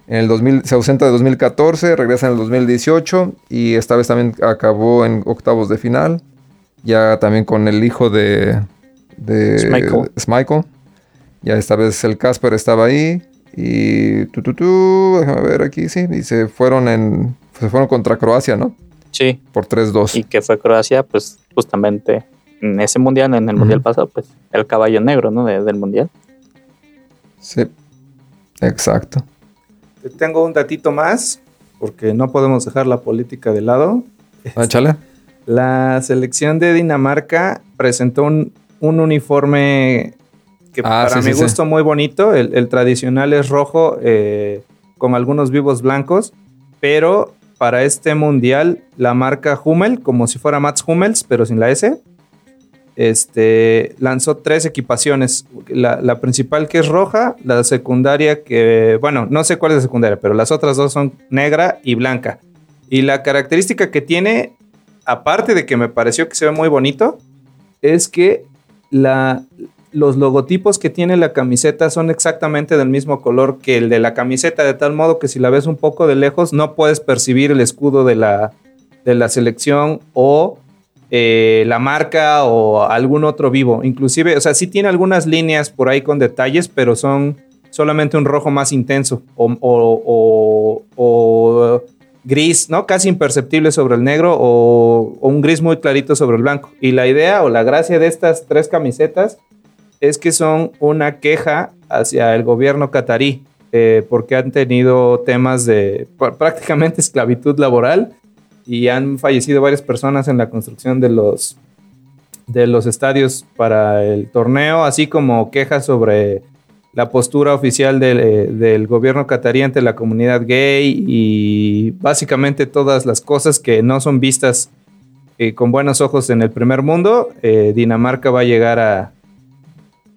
[SPEAKER 4] En el 2000, se ausenta de 2014, regresa en el 2018 y esta vez también acabó en octavos de final. Ya también con el hijo de, de Smichael. Ya esta vez el Casper estaba ahí. Y tú, tú, déjame ver aquí, sí. Y se fueron en. Se fueron contra Croacia, ¿no?
[SPEAKER 3] Sí.
[SPEAKER 4] Por 3-2.
[SPEAKER 3] Y que fue Croacia, pues justamente en ese mundial, en el mundial pasado, pues el caballo negro, ¿no? del mundial.
[SPEAKER 4] Sí, exacto.
[SPEAKER 2] Tengo un datito más, porque no podemos dejar la política de lado.
[SPEAKER 4] Ah, échale.
[SPEAKER 2] La selección de Dinamarca presentó un, uniforme que ah, para mi gusto muy bonito. El, tradicional es rojo eh, con algunos vivos blancos, pero para este mundial la marca Hummel, como si fuera Mats Hummels, pero sin la S, este, lanzó tres equipaciones. La, principal que es roja, la secundaria que, bueno, no sé cuál es la secundaria, pero las otras dos son negra y blanca. Y la característica que tiene, aparte de que me pareció que se ve muy bonito, es que los logotipos que tiene la camiseta son exactamente del mismo color que el de la camiseta, de tal modo que si la ves un poco de lejos no puedes percibir el escudo de la, de la selección o eh, la marca o algún otro vivo. Inclusive, o sea, sí tiene algunas líneas por ahí con detalles, pero son solamente un rojo más intenso o, gris, ¿no? Casi imperceptible sobre el negro o, un gris muy clarito sobre el blanco. Y la idea o la gracia de estas tres camisetas es que son una queja hacia el gobierno catarí, eh, porque han tenido temas de prácticamente esclavitud laboral y han fallecido varias personas en la construcción de los, de los estadios para el torneo, así como quejas sobre la postura oficial del, eh, del, gobierno catarí ante la comunidad gay y básicamente todas las cosas que no son vistas eh, con buenos ojos en el primer mundo, eh, Dinamarca va a llegar a,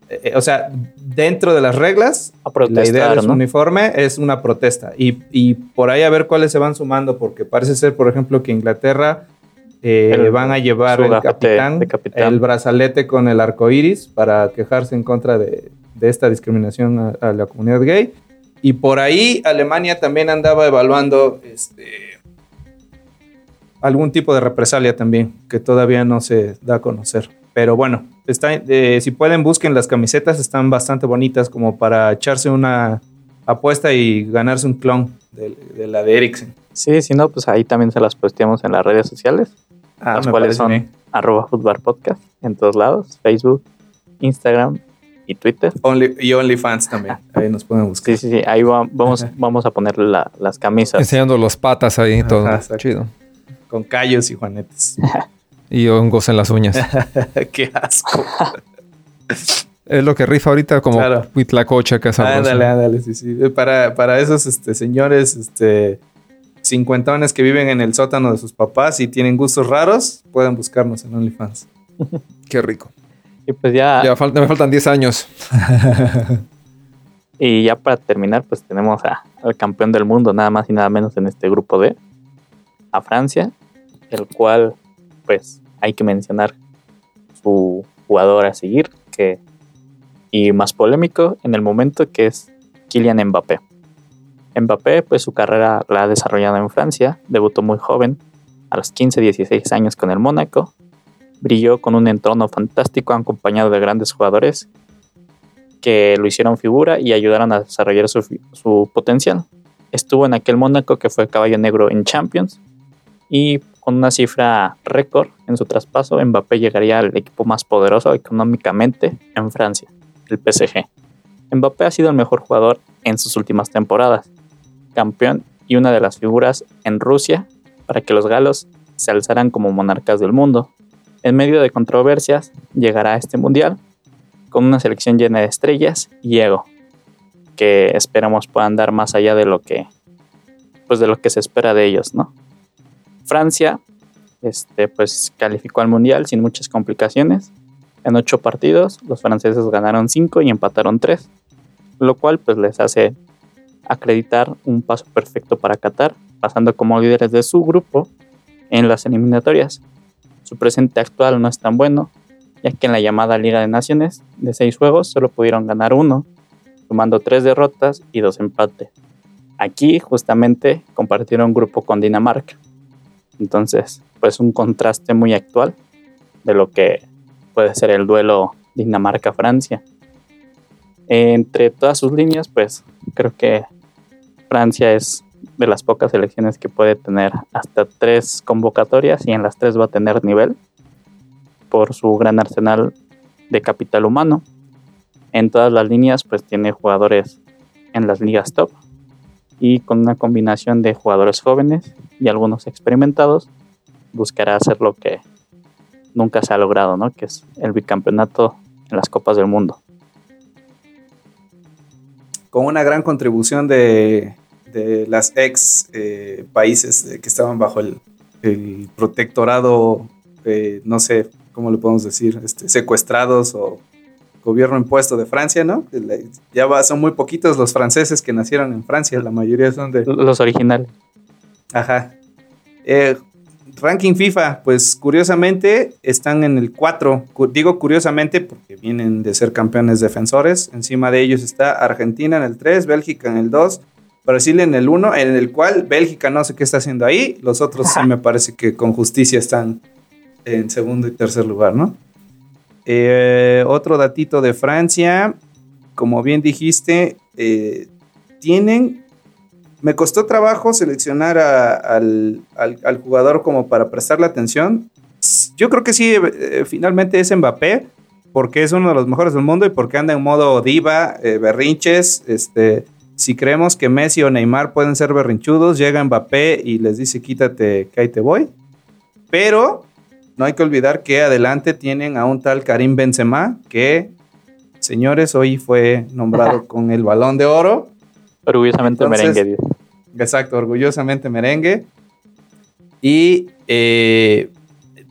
[SPEAKER 2] eh, o sea, dentro de las reglas, la idea de su uniforme es una protesta. Y, por ahí a ver cuáles se van sumando, porque parece ser, por ejemplo, que Inglaterra eh, van a llevar el capitán, el brazalete con el arco iris para quejarse en contra de, esta discriminación a, la comunidad gay. Y por ahí Alemania también andaba evaluando este, algún tipo de represalia también, que todavía no se da a conocer. Pero bueno, está, eh, si pueden busquen las camisetas, están bastante bonitas como para echarse una apuesta y ganarse un clon de, de la de Ericsson.
[SPEAKER 3] Sí, si no, pues ahí también se las posteamos en las redes sociales,
[SPEAKER 2] Ah,
[SPEAKER 3] las cuales son
[SPEAKER 2] bien.
[SPEAKER 3] arroba podcast en todos lados, Facebook, Instagram y Twitter.
[SPEAKER 2] Only- y OnlyFans también. Ahí nos pueden buscar.
[SPEAKER 3] Sí, sí, sí, ahí va- vamos,
[SPEAKER 2] Ajá.
[SPEAKER 3] vamos a poner la- las camisas.
[SPEAKER 4] Enseñando los patas ahí y
[SPEAKER 2] Ajá,
[SPEAKER 4] todo.
[SPEAKER 2] exacto.
[SPEAKER 4] Chido.
[SPEAKER 2] Con callos y juanetes.
[SPEAKER 4] Y hongos en las uñas.
[SPEAKER 2] Qué asco.
[SPEAKER 4] es lo que rifa ahorita como
[SPEAKER 2] Claro.
[SPEAKER 4] Huitlacoche, que.
[SPEAKER 2] Ándale, ándale, sí, sí. Para, para esos este, señores este, cincuentones que viven en el sótano de sus papás y tienen gustos raros, pueden buscarnos en OnlyFans.
[SPEAKER 4] Qué rico.
[SPEAKER 3] Y pues ya,
[SPEAKER 4] Ya falta- me faltan 10 años.
[SPEAKER 3] y ya para terminar, pues tenemos a- al campeón del mundo, nada más y nada menos en este grupo D, a Francia, el cual, pues, hay que mencionar su jugador a seguir, que, y más polémico en el momento, que es Kylian Mbappé. Mbappé, pues su carrera la ha desarrollado en Francia, debutó muy joven, a los 15, 16 años con el Mónaco, brilló con un entorno fantástico acompañado de grandes jugadores que lo hicieron figura y ayudaron a desarrollar su, su potencial. Estuvo en aquel Mónaco que fue caballo negro en Champions y con una cifra récord en su traspaso, Mbappé llegaría al equipo más poderoso económicamente en Francia, el PSG. Mbappé ha sido el mejor jugador en sus últimas temporadas, campeón y una de las figuras en Rusia para que los galos se alzaran como monarcas del mundo. En medio de controversias, llegará a este mundial con una selección llena de estrellas y ego, que esperamos puedan dar más allá de lo que, pues de lo que se espera de ellos, ¿no? Francia, este, pues calificó al mundial sin muchas complicaciones. En ocho partidos, los franceses ganaron cinco y empataron tres, lo cual pues les hace acreditar un paso perfecto para Qatar, pasando como líderes de su grupo en las eliminatorias. Su presente actual no es tan bueno, ya que en la llamada Liga de Naciones, de seis juegos, solo pudieron ganar uno, sumando tres derrotas y dos empates. Aquí justamente compartieron grupo con Dinamarca. Entonces, pues un contraste muy actual de lo que puede ser el duelo Dinamarca-Francia. Entre todas sus líneas, pues creo que Francia es de las pocas selecciones que puede tener hasta tres convocatorias y en las tres va a tener nivel por su gran arsenal de capital humano. En todas las líneas pues tiene jugadores en las ligas top y con una combinación de jugadores jóvenes y algunos experimentados buscará hacer lo que nunca se ha logrado, ¿no? Que es el bicampeonato en las Copas del Mundo.
[SPEAKER 2] Con una gran contribución de, de las ex eh, países eh, que estaban bajo el, protectorado, eh, no sé cómo le podemos decir, este, secuestrados o gobierno impuesto de Francia, ¿no? Ya va, son muy poquitos los franceses que nacieron en Francia, la mayoría son de...
[SPEAKER 3] Los originales.
[SPEAKER 2] Ajá. Eh, ranking FIFA, pues curiosamente están en el 4. Cu- digo curiosamente porque vienen de ser campeones defensores. Encima de ellos está Argentina en el 3, Bélgica en el 2, Brasil en el 1, en el cual Bélgica no sé qué está haciendo ahí. Los otros sí me parece que con justicia están en segundo y tercer lugar, ¿no? Eh, otro datito de Francia, como bien dijiste, eh, tienen me costó trabajo seleccionar al, jugador como para prestarle atención. Yo creo que sí, eh, finalmente es Mbappé, porque es uno de los mejores del mundo y porque anda en modo diva, berrinches. Este, si creemos que Messi o Neymar pueden ser berrinchudos, llega Mbappé y les dice quítate, que ahí te voy. Pero no hay que olvidar que adelante tienen a un tal Karim Benzema, que, señores, hoy fue nombrado con el balón de oro.
[SPEAKER 3] Orgullosamente
[SPEAKER 2] Entonces-
[SPEAKER 3] merengue.
[SPEAKER 2] Exacto, orgullosamente merengue. Y eh,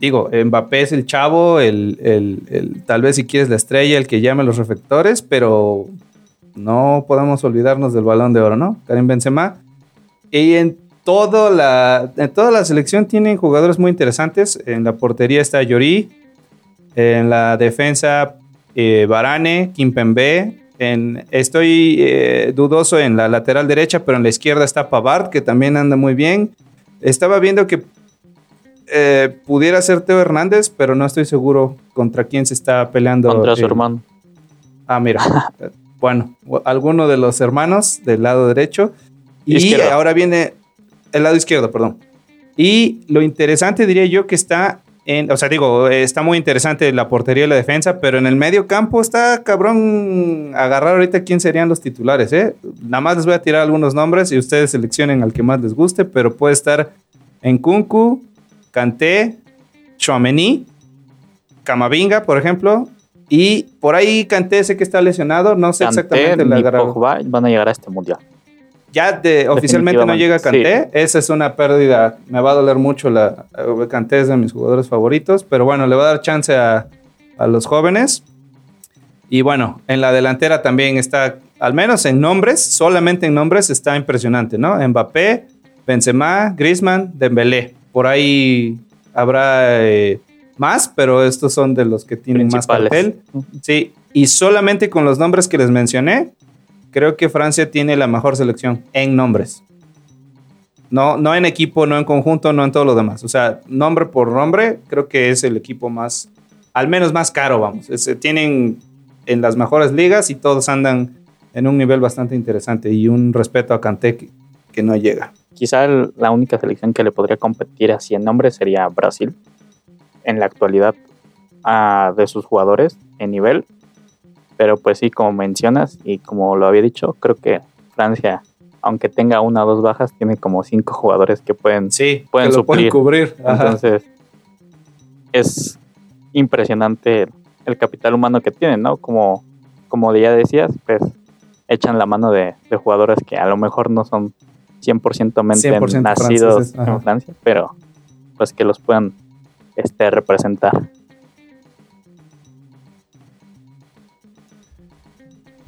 [SPEAKER 2] digo, Mbappé es el chavo, el, el- el- tal vez si quieres la estrella, el que llame los reflectores, pero no podemos olvidarnos del balón de oro, ¿no? Karim Benzema. Y en, todo la, en toda la selección tienen jugadores muy interesantes. En la portería está Llorí. En la defensa, eh, Varane, Kimpembe, En, estoy eh, dudoso en la lateral derecha, pero en la izquierda está Pavard, que también anda muy bien. Estaba viendo que eh, pudiera ser Teo Hernández, pero no estoy seguro contra quién se está peleando.
[SPEAKER 3] Contra su
[SPEAKER 2] eh,
[SPEAKER 3] hermano.
[SPEAKER 2] Ah, mira. bueno, alguno de los hermanos del lado derecho. Y ahora viene el lado izquierdo, perdón. Y lo interesante diría yo que está en, o sea, digo, está muy interesante la portería y la defensa, pero en el medio campo está cabrón agarrar ahorita quién serían los titulares, ¿eh? Nada más les voy a tirar algunos nombres y ustedes seleccionen al que más les guste, pero puede estar en Kunku, Kanté, Chouameni, Camavinga, por ejemplo, y por ahí Kanté sé que está lesionado, no sé
[SPEAKER 3] Kanté
[SPEAKER 2] exactamente la.
[SPEAKER 3] Pogba van a llegar a este mundial.
[SPEAKER 2] Ya de, oficialmente no llega Kanté, esa es una pérdida. Me va a doler mucho. La, eh, Kanté es de mis jugadores favoritos, pero bueno, le va a dar chance a, a los jóvenes. Y bueno, en la delantera también está, al menos en nombres, solamente en nombres está impresionante, ¿no? Mbappé, Benzema, Griezmann, Dembélé. Por ahí habrá eh, más, pero estos son de los que tienen más cartel. Sí, y solamente con los nombres que les mencioné, creo que Francia tiene la mejor selección en nombres. No, no en equipo, no en conjunto, no en todo lo demás. O sea, nombre por nombre, creo que es el equipo más, al menos más caro, vamos. Es- tienen en las mejores ligas y todos andan en un nivel bastante interesante y un respeto a Kanté que, no llega.
[SPEAKER 3] Quizá la única selección que le podría competir así en nombre sería Brasil. En la actualidad, ah, de sus jugadores en nivel. Pero pues sí, como mencionas y como lo había dicho, creo que Francia, aunque tenga una o dos bajas, tiene como cinco jugadores que pueden
[SPEAKER 2] Sí,
[SPEAKER 3] Pueden
[SPEAKER 2] que lo pueden cubrir. Ajá.
[SPEAKER 3] Entonces, es impresionante el, el capital humano que tienen, ¿no? Como, como ya decías, pues echan la mano de, de jugadores que a lo mejor no son 100% mente
[SPEAKER 2] 100%
[SPEAKER 3] nacidos en Francia, pero pues que los puedan este, representar.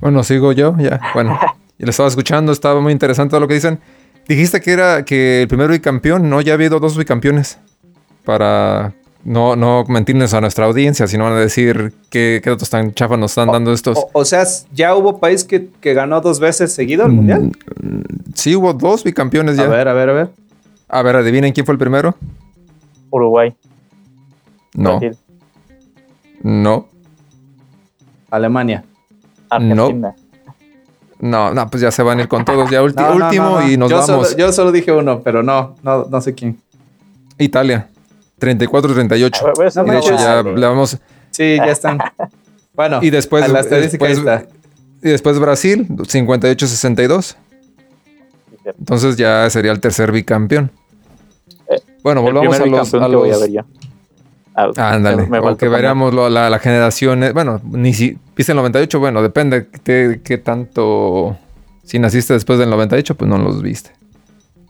[SPEAKER 4] Bueno, sigo yo, ya. Bueno, y lo estaba escuchando, estaba muy interesante todo lo que dicen. Dijiste que era que el primer bicampeón, no, ya ha habido dos bicampeones. Para no, no mentirnos a nuestra audiencia, sino a decir qué, qué datos tan chafas nos están dando estos.
[SPEAKER 2] O, o sea, ya hubo país que, que ganó dos veces seguido el mundial.
[SPEAKER 4] Mm, Sí, hubo dos bicampeones ya.
[SPEAKER 2] A ver, a ver, a ver.
[SPEAKER 4] A ver, adivinen quién fue el primero.
[SPEAKER 3] Uruguay,
[SPEAKER 4] No,
[SPEAKER 3] Brasil,
[SPEAKER 4] no,
[SPEAKER 2] Alemania.
[SPEAKER 3] Argentina.
[SPEAKER 4] no, no, pues ya se van a ir con todos. Ya
[SPEAKER 2] No, no,
[SPEAKER 4] último
[SPEAKER 2] no, no.
[SPEAKER 4] y nos
[SPEAKER 2] yo
[SPEAKER 4] vamos.
[SPEAKER 2] Solo, yo solo dije uno, pero no, no, no sé quién.
[SPEAKER 4] Italia, 34-38.
[SPEAKER 3] A ver,
[SPEAKER 2] No
[SPEAKER 4] Y de hecho ya le vamos.
[SPEAKER 2] Sí, ya están. Bueno,
[SPEAKER 4] Y después,
[SPEAKER 2] a la estadística
[SPEAKER 4] después-
[SPEAKER 2] está.
[SPEAKER 4] Y después Brasil, 58-62. Entonces ya sería el tercer bicampeón.
[SPEAKER 3] Eh,
[SPEAKER 4] Bueno, volvamos a los, a
[SPEAKER 3] que voy a
[SPEAKER 4] los-
[SPEAKER 3] ver yo. Ah,
[SPEAKER 4] Ah, ándale,
[SPEAKER 3] me
[SPEAKER 4] o que lo- la, la generación. Bueno, ni si viste el 98, bueno, depende de qué tanto. Si naciste después del 98, pues no los viste.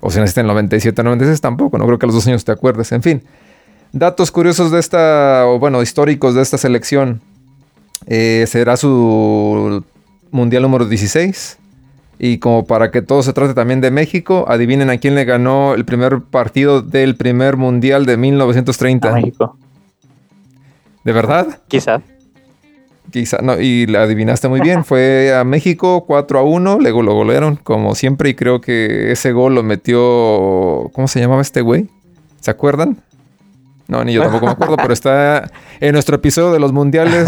[SPEAKER 4] O si naciste en el 97, 96 tampoco. No creo que a los dos años te acuerdes. En fin, datos curiosos de esta, o bueno, históricos de esta selección. Eh, será su mundial número 16. Y como para que todo se trate también de México, adivinen a quién le ganó el primer partido del primer mundial de
[SPEAKER 3] a
[SPEAKER 4] 1930.
[SPEAKER 3] México.
[SPEAKER 4] ¿De verdad?
[SPEAKER 3] Quizás.
[SPEAKER 4] Quizá, no, y la adivinaste muy bien. Fue a México 4 a 1, luego lo golearon como siempre y creo que ese gol lo metió... ¿Cómo se llamaba este güey? ¿Se acuerdan? No, ni yo tampoco me acuerdo, pero está en nuestro episodio de los mundiales,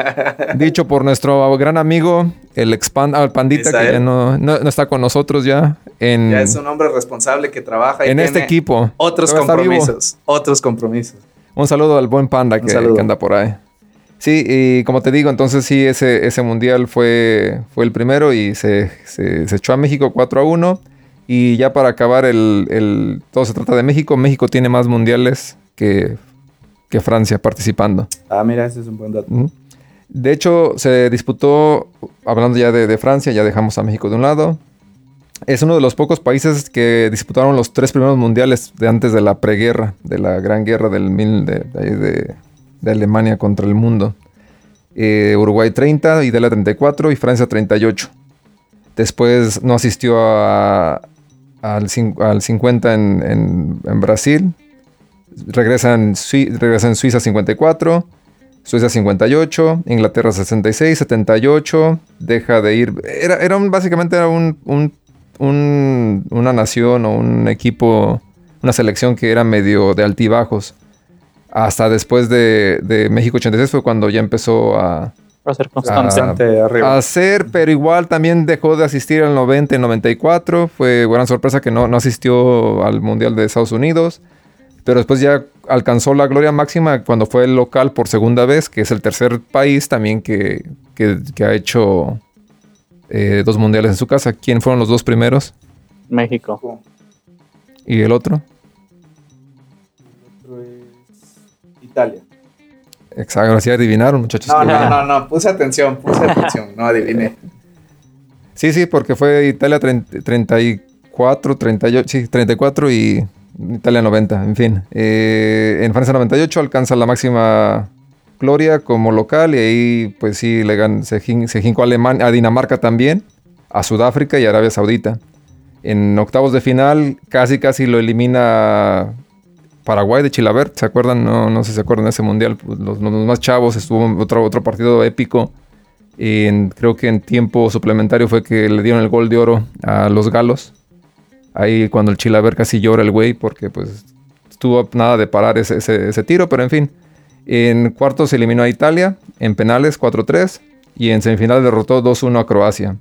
[SPEAKER 4] dicho por nuestro gran amigo, el expand, ah, el pandita, que ya no, no- no está con nosotros ya en,
[SPEAKER 2] Ya es un hombre responsable que trabaja y
[SPEAKER 4] en este equipo.
[SPEAKER 2] Otros compromisos. Otros compromisos.
[SPEAKER 4] Un saludo al buen panda que, anda por ahí. Sí, y como te digo, entonces sí, ese, ese mundial fue, fue el primero y se, se- se echó a México 4 a 1. Y ya para acabar, el, el- todo se trata de México. México tiene más mundiales que, que Francia participando.
[SPEAKER 2] Ah, mira, ese es un buen dato.
[SPEAKER 4] De hecho, se disputó, hablando ya de, de Francia, ya dejamos a México de un lado. Es uno de los pocos países que disputaron los tres primeros mundiales de antes de la preguerra, de la gran guerra del mil, de, de, Alemania contra el mundo. Eh, Uruguay 30, Italia 34 y Francia 38. Después no asistió a- al, cin- al 50 en, Brasil. Regresa en, Suiza 54. Suecia 58, Inglaterra 66, 78, deja de ir. Era, era un, básicamente era un- un- una nación o un equipo, una selección que era medio de altibajos. Hasta después de, de México 86 fue cuando ya empezó a,
[SPEAKER 3] a ser constante.
[SPEAKER 2] Arriba.
[SPEAKER 4] a hacer, pero igual también dejó de asistir al 90 y 94. Fue gran sorpresa que no, no asistió al Mundial de Estados Unidos. Pero después ya alcanzó la gloria máxima cuando fue el local por segunda vez, que es el tercer país también que, que- que ha hecho eh, dos mundiales en su casa. ¿Quién fueron los dos primeros?
[SPEAKER 3] México.
[SPEAKER 4] ¿Y el otro?
[SPEAKER 2] Otro es Italia.
[SPEAKER 4] Exacto, ahora sí adivinaron, muchachos.
[SPEAKER 2] No, no, no, no, puse atención, puse atención, no adiviné.
[SPEAKER 4] Sí, sí, porque fue Italia 30 34, 38, sí, 34 y Italia 90, en fin. Eh, en Francia 98 alcanza la máxima gloria como local y ahí pues sí le se, se jincó a, a Dinamarca también, a Sudáfrica y Arabia Saudita. En octavos de final casi casi lo elimina Paraguay de Chilabert, ¿se acuerdan? No, no sé si se acuerdan de ese mundial, pues, los, más chavos, estuvo otro, otro partido épico. Y creo que en tiempo suplementario fue que le dieron el gol de oro a los galos. Ahí cuando el Chilaver casi llora el güey porque pues estuvo nada de parar ese- ese tiro, pero en fin. En cuartos se eliminó a Italia, en penales 4-3 y en semifinal derrotó 2-1 a Croacia.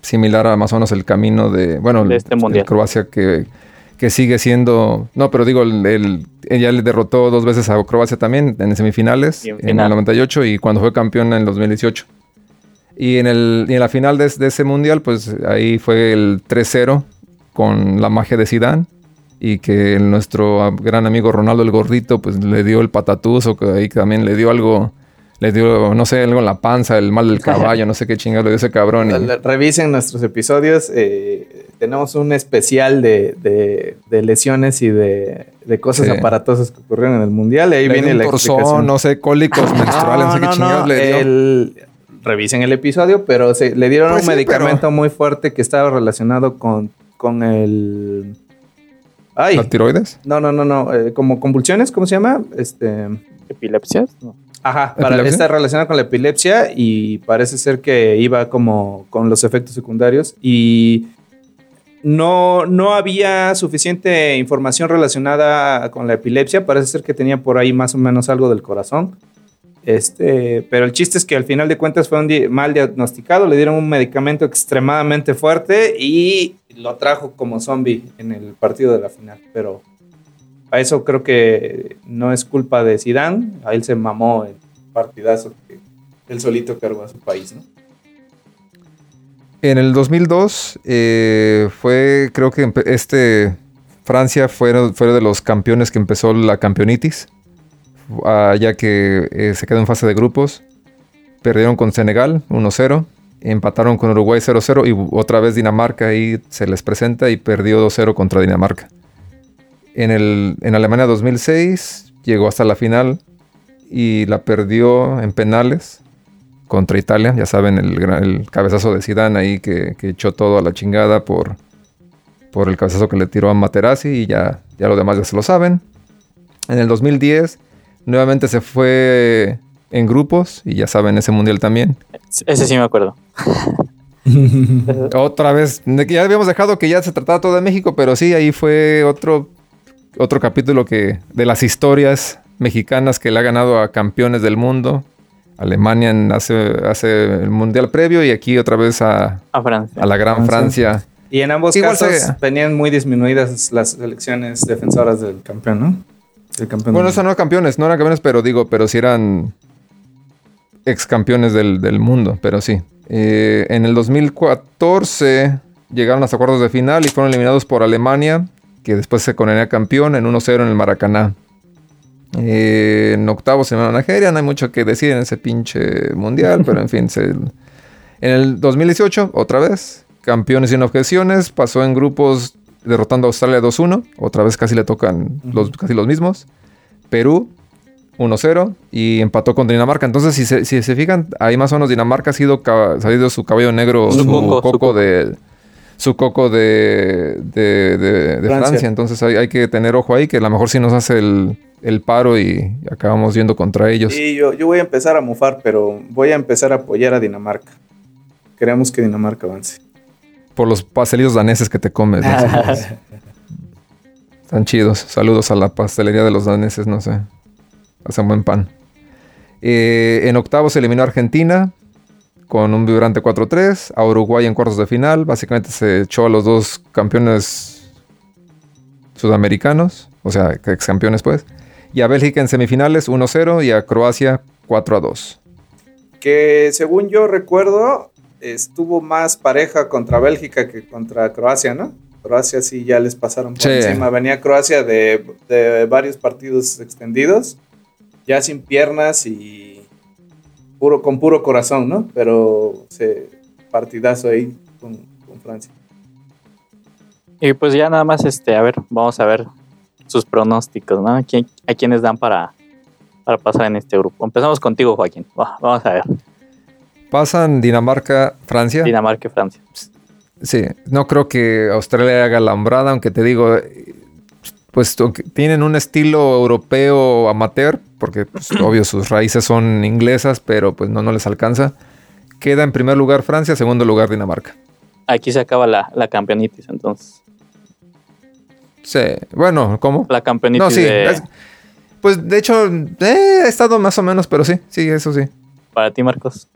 [SPEAKER 4] Similar a más o menos el camino de, bueno,
[SPEAKER 3] De este
[SPEAKER 4] el-
[SPEAKER 3] mundial.
[SPEAKER 4] el Croacia que, que sigue siendo, no, pero digo, el, el- ella le derrotó dos veces a Croacia también en semifinales,
[SPEAKER 3] en
[SPEAKER 4] el 98 y cuando fue campeón en el 2018. Y en, el, y en la final de, de ese mundial, pues ahí fue el 3-0 con la magia de Zidane y que nuestro gran amigo Ronaldo el Gordito pues le dio el patatuzo, que ahí también le dio algo, le dio, no sé, algo en la panza, el mal del caballo, no sé qué chingado le dio ese cabrón. y-
[SPEAKER 2] Revisen nuestros episodios. eh, tenemos un especial de, de- de lesiones y de, de cosas
[SPEAKER 4] Sí.
[SPEAKER 2] aparatosas que ocurrieron en el mundial. Y ahí
[SPEAKER 4] le
[SPEAKER 2] viene
[SPEAKER 4] un
[SPEAKER 2] la
[SPEAKER 4] torzón,
[SPEAKER 2] explicación.
[SPEAKER 4] no sé, cólicos menstruales, no, sé qué chingados le dio.
[SPEAKER 2] el- revisen el episodio, pero se, le dieron
[SPEAKER 4] Pues
[SPEAKER 2] un
[SPEAKER 4] sí,
[SPEAKER 2] medicamento
[SPEAKER 4] pero-
[SPEAKER 2] muy fuerte que estaba relacionado con, con el. Ay,
[SPEAKER 4] ¿La tiroides?
[SPEAKER 2] no, no, no, no, eh, como convulsiones, ¿cómo se llama? Este.
[SPEAKER 3] ¿Epilepsias? No.
[SPEAKER 2] Ajá, para,
[SPEAKER 4] ¿Epilepsia?
[SPEAKER 2] está relacionado con la epilepsia y parece ser que iba como con los efectos secundarios y no, no había suficiente información relacionada con la epilepsia, parece ser que tenía por ahí más o menos algo del corazón. Este, pero el chiste es que al final de cuentas fue un di- mal diagnosticado, le dieron un medicamento extremadamente fuerte y lo trajo como zombie en el partido de la final, pero a eso creo que no es culpa de Zidane, a él se mamó el partidazo que él solito cargó a su país, ¿no?
[SPEAKER 4] En el 2002 eh, fue, creo que este Francia fue, fue de los campeones que empezó la campeonitis, ya que eh, se quedó en fase de grupos. Perdieron con Senegal 1-0, empataron con Uruguay 0-0 y otra vez Dinamarca ahí se les presenta y perdió 2-0 contra Dinamarca. En, el, en Alemania 2006 llegó hasta la final y la perdió en penales contra Italia. Ya saben, el, cabezazo de Zidane ahí que, que echó todo a la chingada por, por el cabezazo que le tiró a Materazzi y ya, ya lo demás ya se lo saben. En el 2010 nuevamente se fue en grupos y ya saben, ese mundial también.
[SPEAKER 3] Ese sí me acuerdo.
[SPEAKER 4] Otra vez, ya habíamos dejado que ya se trataba todo de México, pero sí, ahí fue otro, otro capítulo que, de las historias mexicanas que le ha ganado a campeones del mundo. Alemania en hace, hace el mundial previo y aquí otra vez a,
[SPEAKER 3] A Francia.
[SPEAKER 4] a la gran
[SPEAKER 2] Francia.
[SPEAKER 4] Francia.
[SPEAKER 2] Y en ambos
[SPEAKER 4] Igual
[SPEAKER 2] casos
[SPEAKER 4] se-
[SPEAKER 2] venían muy disminuidas las selecciones defensoras del campeón, ¿no? Del campeón
[SPEAKER 4] Bueno,
[SPEAKER 2] del
[SPEAKER 4] esos no eran campeones, no eran campeones, pero digo, pero sí eran ex campeones del, del mundo, pero sí. Eh, en el 2014 llegaron a los acuerdos de final y fueron eliminados por Alemania, que después se coronaría campeón en 1-0 en el Maracaná. Eh, en octavos se van a Nigeria, no hay mucho que decir en ese pinche mundial, pero en fin. se- en el 2018, otra vez, campeones sin objeciones, pasó en grupos derrotando a Australia 2-1, otra vez casi le tocan los, casi los mismos. Perú 1-0 y empató con Dinamarca. Entonces, si se, si se fijan, ahí más o menos Dinamarca ha sido, sido su caballo negro,
[SPEAKER 3] Su
[SPEAKER 4] su,
[SPEAKER 3] coco,
[SPEAKER 4] coco,
[SPEAKER 3] su coco.
[SPEAKER 4] de su coco de, de, de- de
[SPEAKER 2] Francia.
[SPEAKER 4] Francia. Entonces hay, hay que tener ojo ahí, que a lo mejor sí nos hace el, el paro y acabamos yendo contra ellos.
[SPEAKER 2] Y yo, yo voy a empezar a mufar, pero voy a empezar a apoyar a Dinamarca. Queremos que Dinamarca avance.
[SPEAKER 4] Por los pastelillos daneses que te comes. ¿no? Están chidos. Saludos a la pastelería de los daneses, no sé. Hacen buen pan. Eh, en octavos se eliminó a Argentina con un vibrante 4-3. A Uruguay en cuartos de final. Básicamente se echó a los dos campeones sudamericanos. O sea, ex campeones pues. Y a Bélgica en semifinales 1-0 y a Croacia 4-2.
[SPEAKER 2] Que según yo recuerdo, estuvo más pareja contra Bélgica que contra Croacia, ¿no? Croacia sí ya les pasaron por
[SPEAKER 4] Sí.
[SPEAKER 2] encima. Venía Croacia de, de varios partidos extendidos, ya sin piernas y puro, con puro corazón, ¿no? Pero se, partidazo ahí con, con Francia.
[SPEAKER 3] Y pues ya nada más, este, a ver, vamos a ver sus pronósticos, ¿no? ¿A, quién- a quiénes dan para, para pasar en este grupo? Empezamos contigo, Joaquín. Va, vamos a ver.
[SPEAKER 4] Pasan Dinamarca, Francia.
[SPEAKER 3] Dinamarca y Francia.
[SPEAKER 4] Sí, no creo que Australia haga la hombrada, aunque te digo, pues tienen un estilo europeo amateur, porque pues, obvio sus raíces son inglesas, pero pues no, no les alcanza. Queda en primer lugar Francia, segundo lugar Dinamarca.
[SPEAKER 3] Aquí se acaba la, la campeonitis, entonces.
[SPEAKER 4] Sí, bueno, ¿cómo?
[SPEAKER 3] La campeonitis
[SPEAKER 4] No, sí.
[SPEAKER 3] de-
[SPEAKER 4] es- pues de hecho, eh, ha estado más o menos, pero sí, sí, eso sí.
[SPEAKER 3] para ti, Marcos.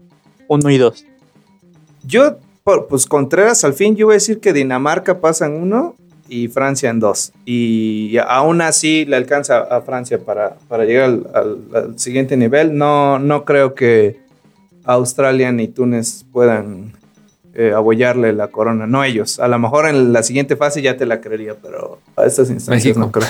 [SPEAKER 3] Uno y dos.
[SPEAKER 2] Yo, por- pues Contreras, al fin yo voy a decir que Dinamarca pasa en uno y Francia en dos. Y aún así le alcanza a Francia para, para llegar al, al- al siguiente nivel. No, no creo que Australia ni Túnez puedan eh, abollarle la corona. No ellos. A lo mejor en la siguiente fase ya te la creería, pero a estas instancias
[SPEAKER 4] México.
[SPEAKER 2] no creo.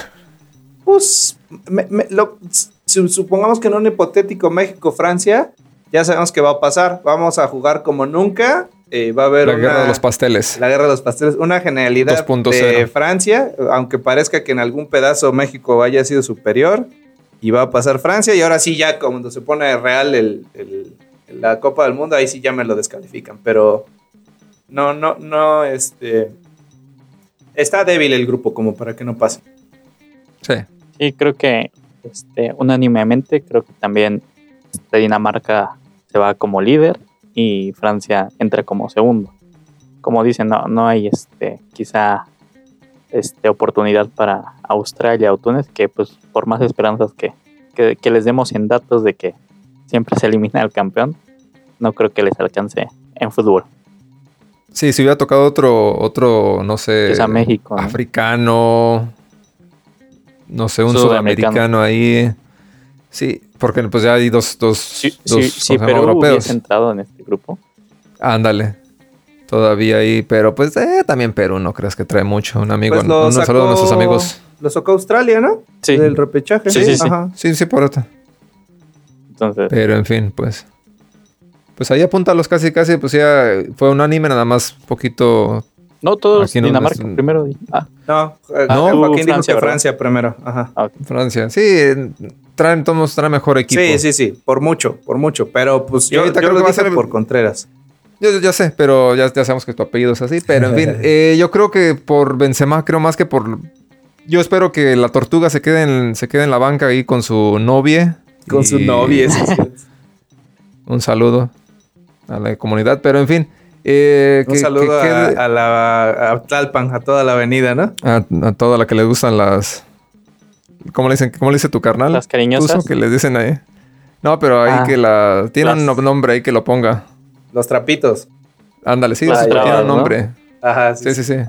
[SPEAKER 2] Pues, me- me- lo- su- supongamos que en un hipotético México-Francia, ya sabemos que va a pasar. Vamos a jugar como nunca. Eh, va a haber
[SPEAKER 4] La
[SPEAKER 2] una-
[SPEAKER 4] guerra de los pasteles.
[SPEAKER 2] la guerra de los pasteles. Una genialidad
[SPEAKER 4] 2.0.
[SPEAKER 2] de Francia, aunque parezca que en algún pedazo México haya sido superior. Y va a pasar Francia. Y ahora sí, ya cuando se pone real el- el- la Copa del Mundo, ahí sí ya me lo descalifican. Pero no, no, no, este. Está débil el grupo como para que no pase.
[SPEAKER 4] Sí.
[SPEAKER 3] Sí, creo que este, unánimemente, creo que también este, Dinamarca se va como líder y Francia entra como segundo. Como dicen, no, no hay este, quizá este, oportunidad para Australia o Túnez, que pues por más esperanzas que, que, que les demos en datos de que siempre se elimina el campeón, no creo que les alcance en fútbol.
[SPEAKER 4] Sí, si hubiera tocado otro, otro, no sé,
[SPEAKER 3] Quizá México. ¿no?
[SPEAKER 4] africano, no sé, un
[SPEAKER 3] Sudamericano.
[SPEAKER 4] sudamericano ahí. Sí, porque pues ya hay dos, dos,
[SPEAKER 3] Si,
[SPEAKER 4] dos
[SPEAKER 3] si, si
[SPEAKER 4] ¿cómo se llama?
[SPEAKER 3] Perú
[SPEAKER 4] europeos.
[SPEAKER 3] entrado en este grupo,
[SPEAKER 4] Ándale. Todavía ahí, pero pues eh, también Perú, no creas que trae mucho. Un amigo,
[SPEAKER 2] Pues lo
[SPEAKER 4] un saludo a nuestros amigos.
[SPEAKER 2] Lo sacó Australia, ¿no?
[SPEAKER 3] sí.
[SPEAKER 2] Del repechaje.
[SPEAKER 3] Sí, sí, sí.
[SPEAKER 2] Ajá.
[SPEAKER 4] Sí, sí, por eso.
[SPEAKER 3] Entonces,
[SPEAKER 4] Pero en fin, pues. Pues ahí apúntalos casi, casi, pues ya fue un anime nada más poquito.
[SPEAKER 3] no todos
[SPEAKER 4] no
[SPEAKER 3] Dinamarca
[SPEAKER 4] es-
[SPEAKER 3] primero. Ah,
[SPEAKER 2] No, eh,
[SPEAKER 4] No,
[SPEAKER 2] Joaquín dijo
[SPEAKER 3] Francia,
[SPEAKER 2] que
[SPEAKER 3] ¿verdad?
[SPEAKER 2] Francia primero. Ajá.
[SPEAKER 3] ah.
[SPEAKER 4] Francia. Sí, eh, traen, todos traen mejor equipo.
[SPEAKER 2] Sí, sí, sí, por mucho, por mucho. Pero pues yo,
[SPEAKER 4] ahorita
[SPEAKER 2] yo
[SPEAKER 4] creo que va a ser-
[SPEAKER 2] por Contreras.
[SPEAKER 4] Yo, yo ya sé, pero ya, ya sabemos que tu apellido es así. Pero en fin, eh, yo creo que por Benzema, creo más que por. Yo espero que la tortuga se quede en, se quede en la banca ahí con su novia.
[SPEAKER 2] Con su novia. eso sí.
[SPEAKER 4] Un saludo a la comunidad. Pero en fin. eh,
[SPEAKER 2] Un
[SPEAKER 4] que-
[SPEAKER 2] saludo
[SPEAKER 4] que
[SPEAKER 2] a, a la a Tlalpan, a toda la avenida, ¿no?
[SPEAKER 4] a, a toda la que le gustan las. ¿Cómo le dicen? ¿Cómo le dice tu carnal?
[SPEAKER 3] Las cariñosas.
[SPEAKER 4] Que le dicen ahí. No, pero ahí
[SPEAKER 3] Ah,
[SPEAKER 4] que la. Tiene
[SPEAKER 3] las-
[SPEAKER 4] un nombre ahí que lo ponga.
[SPEAKER 2] Los trapitos.
[SPEAKER 4] Ándale, sí,
[SPEAKER 3] Las
[SPEAKER 4] sí, tiene
[SPEAKER 3] trabas,
[SPEAKER 4] un
[SPEAKER 3] ¿no?
[SPEAKER 4] nombre.
[SPEAKER 2] Ajá, sí,
[SPEAKER 4] Sí, sí, sí.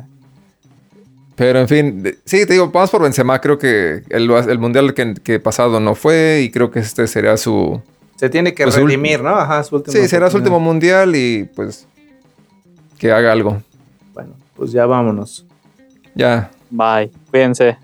[SPEAKER 4] Pero en fin, de- sí, te digo, vamos por Benzema. Creo que el, el mundial que, que pasado no fue y creo que este sería su.
[SPEAKER 2] Se tiene que
[SPEAKER 4] Pues
[SPEAKER 2] redimir, ¿no? Ajá, su último.
[SPEAKER 4] Sí, será su último mundial y pues. Que haga algo.
[SPEAKER 2] Bueno, pues ya vámonos.
[SPEAKER 4] Ya.
[SPEAKER 3] Bye. Cuídense.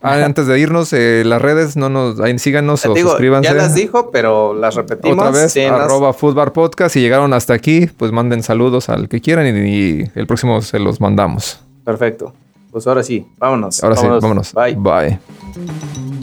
[SPEAKER 4] Ah, antes de irnos, eh, las redes, no nos, ahí síganos o
[SPEAKER 2] Digo,
[SPEAKER 4] suscríbanse.
[SPEAKER 2] ya las dijo, pero las repetimos.
[SPEAKER 4] Otra vez,
[SPEAKER 2] Sí, las-
[SPEAKER 4] arroba Footbar Podcast. Si llegaron hasta aquí, pues manden saludos al que quieran y, y el próximo se los mandamos.
[SPEAKER 2] Perfecto. Pues ahora sí, vámonos.
[SPEAKER 4] Ahora
[SPEAKER 3] Vámonos.
[SPEAKER 4] sí, vámonos.
[SPEAKER 2] Bye.
[SPEAKER 4] Bye.